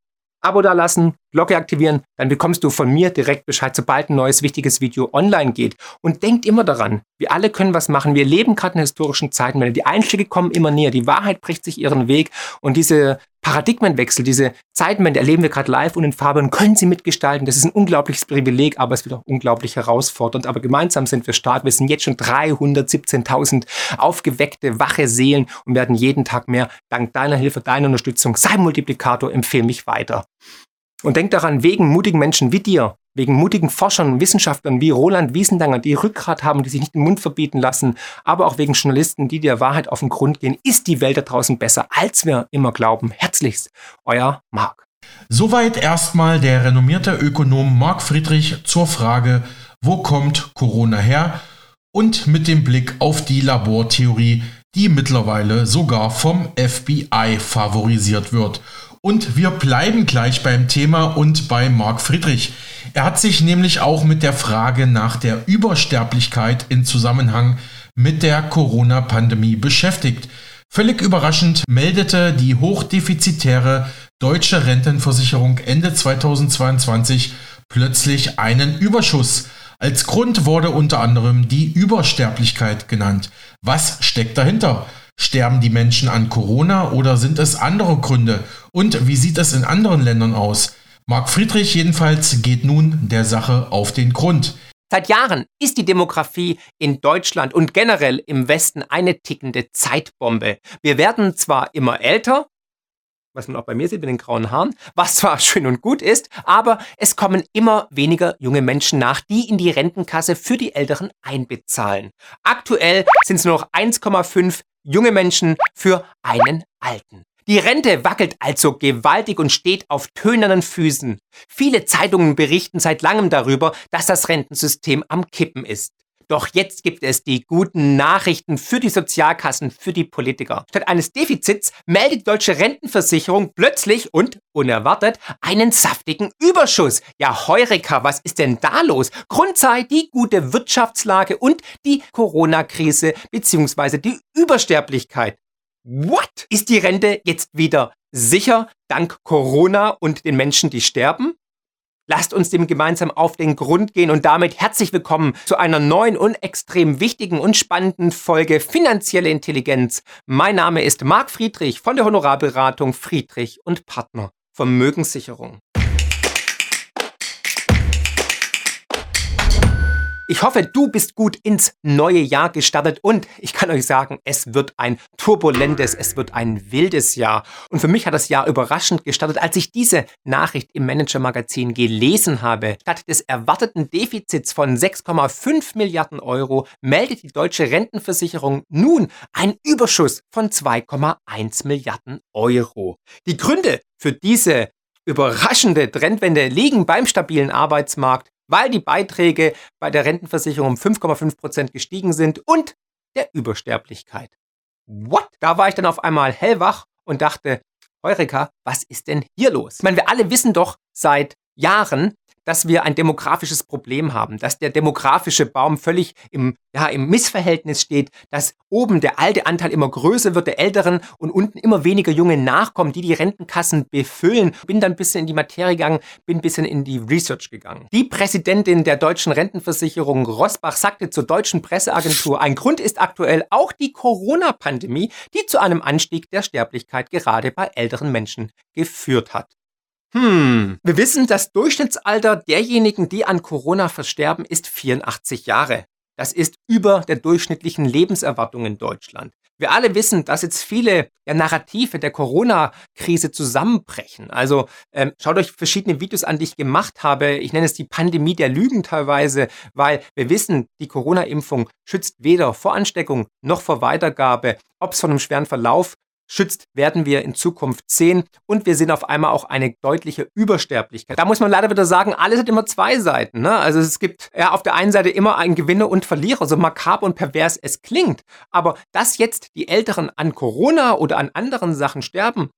Abo da lassen, Glocke aktivieren, dann bekommst du von mir direkt Bescheid, sobald ein neues wichtiges Video online geht. Und denkt immer daran, wir alle können was machen. Wir leben gerade in historischen Zeiten. Die Einschläge kommen immer näher, die Wahrheit bricht sich ihren Weg und diese Paradigmenwechsel, diese Zeitenwende erleben wir gerade live und in Farbe können sie mitgestalten. Das ist ein unglaubliches Privileg, aber es wird auch unglaublich herausfordernd. Aber gemeinsam sind wir stark. Wir sind jetzt schon 317.000 aufgeweckte, wache Seelen und werden jeden Tag mehr. Dank deiner Hilfe, deiner Unterstützung. Sei Multiplikator, empfehle mich weiter. Und denk daran, wegen mutigen Menschen wie dir, wegen mutigen Forschern und Wissenschaftlern wie Roland Wiesendanger, die Rückgrat haben, die sich nicht den Mund verbieten lassen, aber auch wegen Journalisten, die der Wahrheit auf den Grund gehen, ist die Welt da draußen besser, als wir immer glauben. Herzlichst, euer Marc. Soweit erstmal der renommierte Ökonom Marc Friedrich zur Frage, wo kommt Corona her? Und mit dem Blick auf die Labortheorie, die mittlerweile sogar vom FBI favorisiert wird. Und wir bleiben gleich beim Thema und bei Marc Friedrich. Er hat sich nämlich auch mit der Frage nach der Übersterblichkeit in Zusammenhang mit der Corona-Pandemie beschäftigt. Völlig überraschend meldete die hochdefizitäre deutsche Rentenversicherung Ende 2022 plötzlich einen Überschuss. Als Grund wurde unter anderem die Übersterblichkeit genannt. Was steckt dahinter? Sterben die Menschen an Corona oder sind es andere Gründe? Und wie sieht es in anderen Ländern aus? Marc Friedrich jedenfalls geht nun der Sache auf den Grund. Seit Jahren ist die Demografie in Deutschland und generell im Westen eine tickende Zeitbombe. Wir werden zwar immer älter, was man auch bei mir sieht mit den grauen Haaren, was zwar schön und gut ist, aber es kommen immer weniger junge Menschen nach, die in die Rentenkasse für die Älteren einbezahlen. Aktuell sind es nur noch 1,5 junge Menschen für einen Alten. Die Rente wackelt also gewaltig und steht auf tönernen Füßen. Viele Zeitungen berichten seit langem darüber, dass das Rentensystem am Kippen ist. Doch jetzt gibt es die guten Nachrichten für die Sozialkassen, für die Politiker. Statt eines Defizits meldet die deutsche Rentenversicherung plötzlich und unerwartet einen saftigen Überschuss. Ja, Heureka, was ist denn da los? Grund sei die gute Wirtschaftslage und die Corona-Krise bzw. die Übersterblichkeit. What? Ist die Rente jetzt wieder sicher dank Corona und den Menschen, die sterben? Lasst uns dem gemeinsam auf den Grund gehen und damit herzlich willkommen zu einer neuen und extrem wichtigen und spannenden Folge Finanzielle Intelligenz. Mein Name ist Marc Friedrich von der Honorarberatung Friedrich und Partner Vermögenssicherung. Ich hoffe, du bist gut ins neue Jahr gestartet und ich kann euch sagen, es wird ein turbulentes, es wird ein wildes Jahr. Und für mich hat das Jahr überraschend gestartet, als ich diese Nachricht im Manager-Magazin gelesen habe. Statt des erwarteten Defizits von 6,5 Milliarden Euro meldet die deutsche Rentenversicherung nun einen Überschuss von 2,1 Milliarden Euro. Die Gründe für diese überraschende Trendwende liegen beim stabilen Arbeitsmarkt, weil die Beiträge bei der Rentenversicherung um 5,5 Prozent gestiegen sind und der Übersterblichkeit. What? Da war ich dann auf einmal hellwach und dachte, Eureka, was ist denn hier los? Ich meine, wir alle wissen doch seit Jahren, dass wir ein demografisches Problem haben, dass der demografische Baum völlig im, ja, im Missverhältnis steht, dass oben der alte Anteil immer größer wird, der Älteren und unten immer weniger junge nachkommen, die die Rentenkassen befüllen. Bin dann ein bisschen in die Materie gegangen, bin ein bisschen in die Research gegangen. Die Präsidentin der deutschen Rentenversicherung Rosbach sagte zur deutschen Presseagentur, ein Grund ist aktuell auch die Corona-Pandemie, die zu einem Anstieg der Sterblichkeit gerade bei älteren Menschen geführt hat. Hm, wir wissen, das Durchschnittsalter derjenigen, die an Corona versterben, ist 84 Jahre. Das ist über der durchschnittlichen Lebenserwartung in Deutschland. Wir alle wissen, dass jetzt viele ja, Narrative der Corona-Krise zusammenbrechen. Also ähm, schaut euch verschiedene Videos an, die ich gemacht habe. Ich nenne es die Pandemie der Lügen teilweise, weil wir wissen, die Corona-Impfung schützt weder vor Ansteckung noch vor Weitergabe. Ob es von einem schweren Verlauf schützt, werden wir in Zukunft sehen. Und wir sehen auf einmal auch eine deutliche Übersterblichkeit. Da muss man leider wieder sagen, alles hat immer zwei Seiten. Ne? Also es gibt ja auf der einen Seite immer einen Gewinner und Verlierer, so makaber und pervers es klingt. Aber dass jetzt die Älteren an Corona oder an anderen Sachen sterben,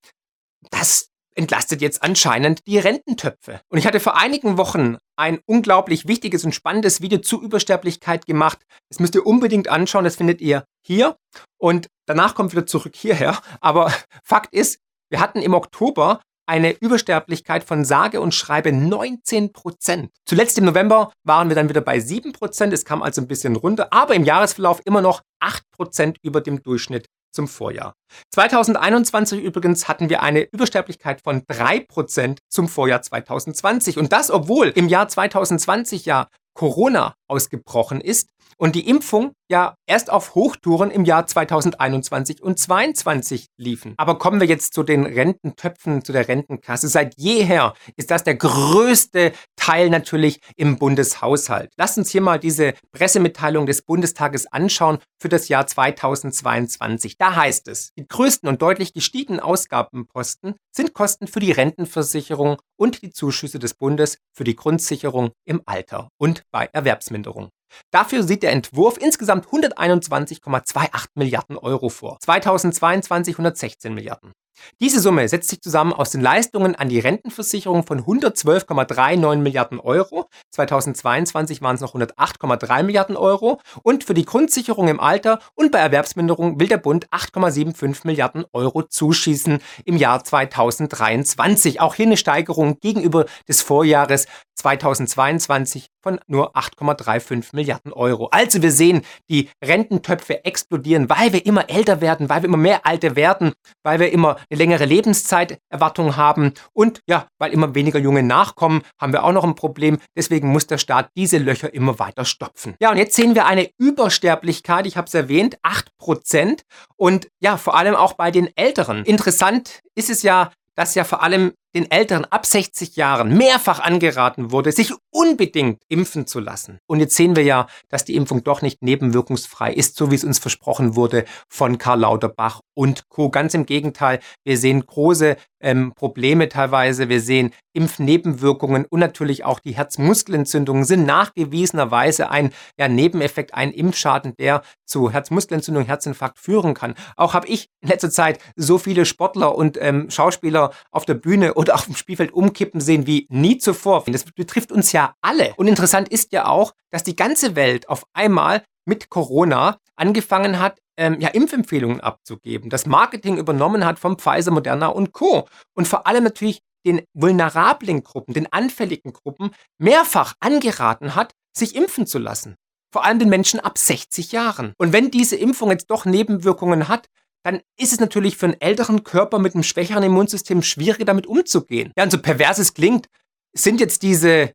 das entlastet jetzt anscheinend die Rententöpfe. Und ich hatte vor einigen Wochen ein unglaublich wichtiges und spannendes Video zu Übersterblichkeit gemacht. Das müsst ihr unbedingt anschauen, das findet ihr hier. Und danach kommt wieder zurück hierher. Aber <laughs> Fakt ist, wir hatten im Oktober eine Übersterblichkeit von sage und schreibe 19 Prozent. Zuletzt im November waren wir dann wieder bei 7 Prozent. Es kam also ein bisschen runter, aber im Jahresverlauf immer noch 8 Prozent über dem Durchschnitt zum Vorjahr. 2021 übrigens hatten wir eine Übersterblichkeit von 3% zum Vorjahr 2020. Und das, obwohl im Jahr 2020 ja Corona ausgebrochen ist und die Impfung ja erst auf Hochtouren im Jahr 2021 und 2022 liefen. Aber kommen wir jetzt zu den Rententöpfen, zu der Rentenkasse. Seit jeher ist das der größte Teil natürlich im Bundeshaushalt. Lasst uns hier mal diese Pressemitteilung des Bundestages anschauen für das Jahr 2022. Da heißt es, die größten und deutlich gestiegenen Ausgabenposten sind Kosten für die Rentenversicherung und die Zuschüsse des Bundes für die Grundsicherung im Alter und bei Erwerbsminderung. Dafür sieht der Entwurf insgesamt 121,28 Milliarden Euro vor. 2022 116 Milliarden. Diese Summe setzt sich zusammen aus den Leistungen an die Rentenversicherung von 112,39 Milliarden Euro, 2022 waren es noch 108,3 Milliarden Euro und für die Grundsicherung im Alter und bei Erwerbsminderung will der Bund 8,75 Milliarden Euro zuschießen im Jahr 2023. Auch hier eine Steigerung gegenüber des Vorjahres 2022 von nur 8,35 Milliarden Euro. Also wir sehen, die Rententöpfe explodieren, weil wir immer älter werden, weil wir immer mehr Alte werden, weil wir immer eine längere Lebenszeiterwartung haben und ja, weil immer weniger junge nachkommen, haben wir auch noch ein Problem. Deswegen muss der Staat diese Löcher immer weiter stopfen. Ja, und jetzt sehen wir eine Übersterblichkeit, ich habe es erwähnt, 8% und ja, vor allem auch bei den Älteren. Interessant ist es ja, dass ja vor allem den Älteren ab 60 Jahren mehrfach angeraten wurde, sich unbedingt impfen zu lassen. Und jetzt sehen wir ja, dass die Impfung doch nicht nebenwirkungsfrei ist, so wie es uns versprochen wurde von Karl Lauterbach und Co. Ganz im Gegenteil, wir sehen große ähm, Probleme teilweise, wir sehen Impfnebenwirkungen und natürlich auch die Herzmuskelentzündungen sind nachgewiesenerweise ein ja, Nebeneffekt, ein Impfschaden, der zu Herzmuskelentzündung, Herzinfarkt führen kann. Auch habe ich in letzter Zeit so viele Sportler und ähm, Schauspieler auf der Bühne oder auf dem Spielfeld umkippen sehen wie nie zuvor. Das betrifft uns ja alle. Und interessant ist ja auch, dass die ganze Welt auf einmal mit Corona angefangen hat, ähm, ja, Impfempfehlungen abzugeben, das Marketing übernommen hat von Pfizer, Moderna und Co. Und vor allem natürlich den vulnerablen Gruppen, den anfälligen Gruppen mehrfach angeraten hat, sich impfen zu lassen. Vor allem den Menschen ab 60 Jahren. Und wenn diese Impfung jetzt doch Nebenwirkungen hat, dann ist es natürlich für einen älteren Körper mit einem schwächeren Immunsystem schwieriger damit umzugehen. Ja, und so pervers es klingt, sind jetzt diese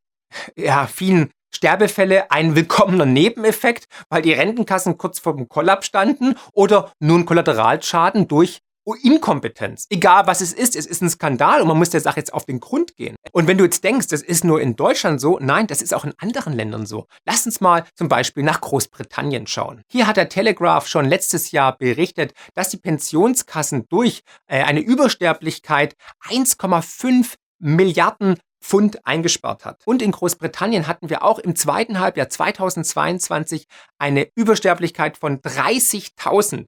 ja, vielen Sterbefälle ein willkommener Nebeneffekt, weil die Rentenkassen kurz vor dem Kollaps standen oder nun Kollateralschaden durch Inkompetenz. Egal was es ist, es ist ein Skandal und man muss der Sache jetzt auf den Grund gehen. Und wenn du jetzt denkst, das ist nur in Deutschland so, nein, das ist auch in anderen Ländern so. Lass uns mal zum Beispiel nach Großbritannien schauen. Hier hat der Telegraph schon letztes Jahr berichtet, dass die Pensionskassen durch äh, eine Übersterblichkeit 1,5 Milliarden Pfund eingespart hat. Und in Großbritannien hatten wir auch im zweiten Halbjahr 2022 eine Übersterblichkeit von 30.000.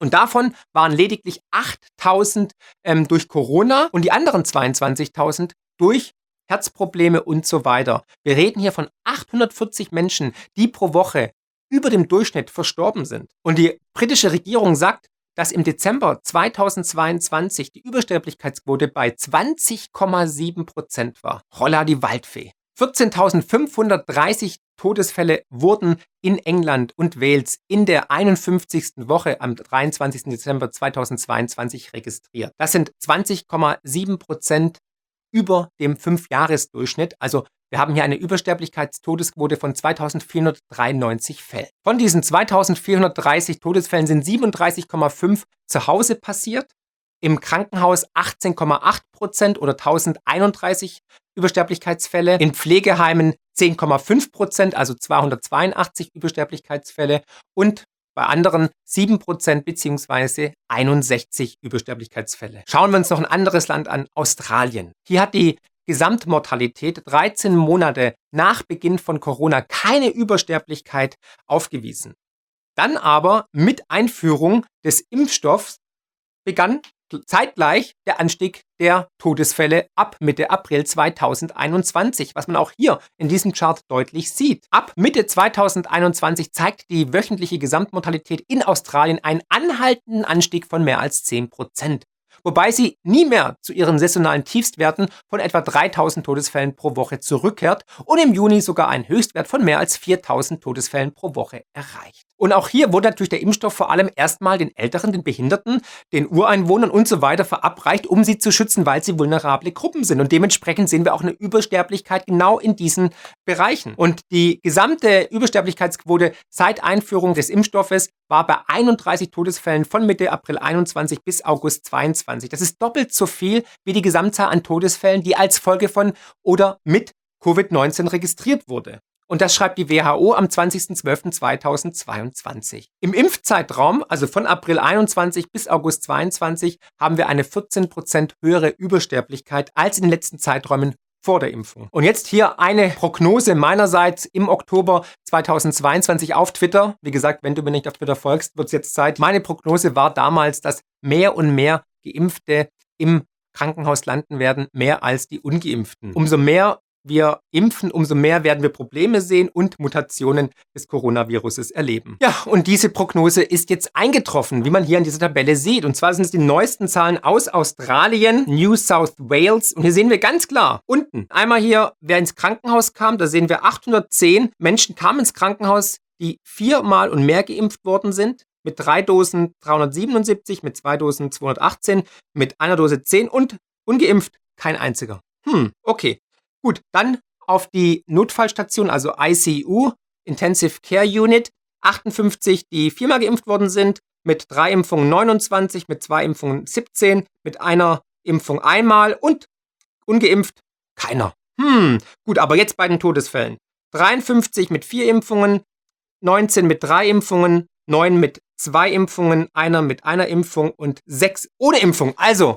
Und davon waren lediglich 8000 ähm, durch Corona und die anderen 22.000 durch Herzprobleme und so weiter. Wir reden hier von 840 Menschen, die pro Woche über dem Durchschnitt verstorben sind. Und die britische Regierung sagt, dass im Dezember 2022 die Übersterblichkeitsquote bei 20,7 Prozent war. Holla die Waldfee. 14.530 Todesfälle wurden in England und Wales in der 51. Woche am 23. Dezember 2022 registriert. Das sind 20,7 Prozent über dem Fünfjahresdurchschnitt. Also wir haben hier eine Übersterblichkeitstodesquote von 2493 Fällen. Von diesen 2430 Todesfällen sind 37,5 zu Hause passiert, im Krankenhaus 18,8 Prozent oder 1031 Übersterblichkeitsfälle, in Pflegeheimen 10,5 Prozent, also 282 Übersterblichkeitsfälle und bei anderen 7 Prozent beziehungsweise 61 Übersterblichkeitsfälle. Schauen wir uns noch ein anderes Land an, Australien. Hier hat die Gesamtmortalität 13 Monate nach Beginn von Corona keine Übersterblichkeit aufgewiesen. Dann aber mit Einführung des Impfstoffs begann zeitgleich der Anstieg der Todesfälle ab Mitte April 2021, was man auch hier in diesem Chart deutlich sieht. Ab Mitte 2021 zeigt die wöchentliche Gesamtmortalität in Australien einen anhaltenden Anstieg von mehr als 10 Prozent wobei sie nie mehr zu ihren saisonalen Tiefstwerten von etwa 3000 Todesfällen pro Woche zurückkehrt und im Juni sogar einen Höchstwert von mehr als 4000 Todesfällen pro Woche erreicht. Und auch hier wurde natürlich der Impfstoff vor allem erstmal den Älteren, den Behinderten, den Ureinwohnern und so weiter verabreicht, um sie zu schützen, weil sie vulnerable Gruppen sind. Und dementsprechend sehen wir auch eine Übersterblichkeit genau in diesen Bereichen. Und die gesamte Übersterblichkeitsquote seit Einführung des Impfstoffes war bei 31 Todesfällen von Mitte April 21 bis August 22. Das ist doppelt so viel wie die Gesamtzahl an Todesfällen, die als Folge von oder mit Covid-19 registriert wurde. Und das schreibt die WHO am 20.12.2022. Im Impfzeitraum, also von April 21 bis August 22, haben wir eine 14% höhere Übersterblichkeit als in den letzten Zeiträumen vor der Impfung. Und jetzt hier eine Prognose meinerseits im Oktober 2022 auf Twitter. Wie gesagt, wenn du mir nicht auf Twitter folgst, wird es jetzt Zeit. Meine Prognose war damals, dass mehr und mehr Geimpfte im Krankenhaus landen werden, mehr als die Ungeimpften. Umso mehr wir impfen, umso mehr werden wir Probleme sehen und Mutationen des Coronaviruses erleben. Ja, und diese Prognose ist jetzt eingetroffen, wie man hier in dieser Tabelle sieht. Und zwar sind es die neuesten Zahlen aus Australien, New South Wales. Und hier sehen wir ganz klar unten einmal hier, wer ins Krankenhaus kam. Da sehen wir 810 Menschen kamen ins Krankenhaus, die viermal und mehr geimpft worden sind mit drei Dosen 377, mit zwei Dosen 218, mit einer Dose 10 und ungeimpft kein einziger. Hm, okay. Gut, dann auf die Notfallstation, also ICU, Intensive Care Unit, 58, die viermal geimpft worden sind, mit drei Impfungen 29, mit zwei Impfungen 17, mit einer Impfung einmal und ungeimpft keiner. Hm, gut, aber jetzt bei den Todesfällen. 53 mit vier Impfungen, 19 mit drei Impfungen, 9 mit zwei Impfungen, einer mit einer Impfung und sechs ohne Impfung. Also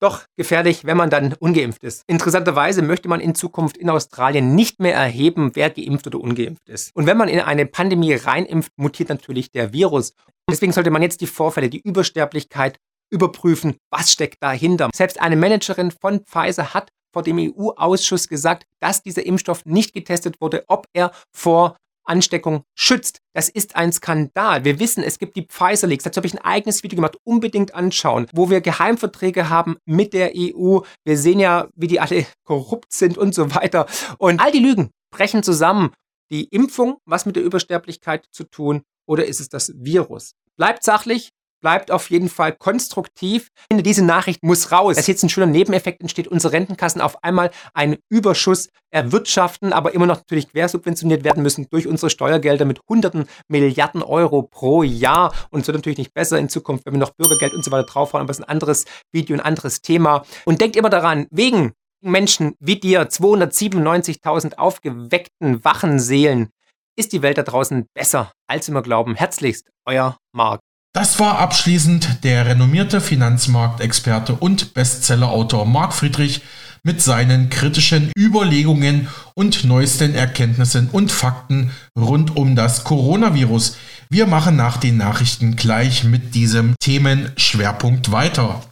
doch gefährlich, wenn man dann ungeimpft ist. Interessanterweise möchte man in Zukunft in Australien nicht mehr erheben, wer geimpft oder ungeimpft ist. Und wenn man in eine Pandemie reinimpft, mutiert natürlich der Virus. Deswegen sollte man jetzt die Vorfälle, die Übersterblichkeit überprüfen, was steckt dahinter. Selbst eine Managerin von Pfizer hat vor dem EU-Ausschuss gesagt, dass dieser Impfstoff nicht getestet wurde, ob er vor Ansteckung schützt. Das ist ein Skandal. Wir wissen, es gibt die Pfizer Leaks. Dazu habe ich ein eigenes Video gemacht. Unbedingt anschauen, wo wir Geheimverträge haben mit der EU. Wir sehen ja, wie die alle <laughs> korrupt sind und so weiter. Und all die Lügen brechen zusammen. Die Impfung, was mit der Übersterblichkeit zu tun, oder ist es das Virus? Bleibt sachlich, bleibt auf jeden Fall konstruktiv. Ich finde, diese Nachricht muss raus. Dass jetzt ein schöner Nebeneffekt entsteht, unsere Rentenkassen auf einmal einen Überschuss erwirtschaften, aber immer noch natürlich quersubventioniert werden müssen durch unsere Steuergelder mit hunderten Milliarden Euro pro Jahr. Und es wird natürlich nicht besser in Zukunft, wenn wir noch Bürgergeld und so weiter draufhauen, aber das ist ein anderes Video, ein anderes Thema. Und denkt immer daran, wegen Menschen wie dir, 297.000 aufgeweckten, wachen Seelen, ist die Welt da draußen besser, als wir glauben. Herzlichst, euer Marc. Das war abschließend der renommierte Finanzmarktexperte und Bestsellerautor Marc Friedrich mit seinen kritischen Überlegungen und neuesten Erkenntnissen und Fakten rund um das Coronavirus. Wir machen nach den Nachrichten gleich mit diesem Themenschwerpunkt weiter.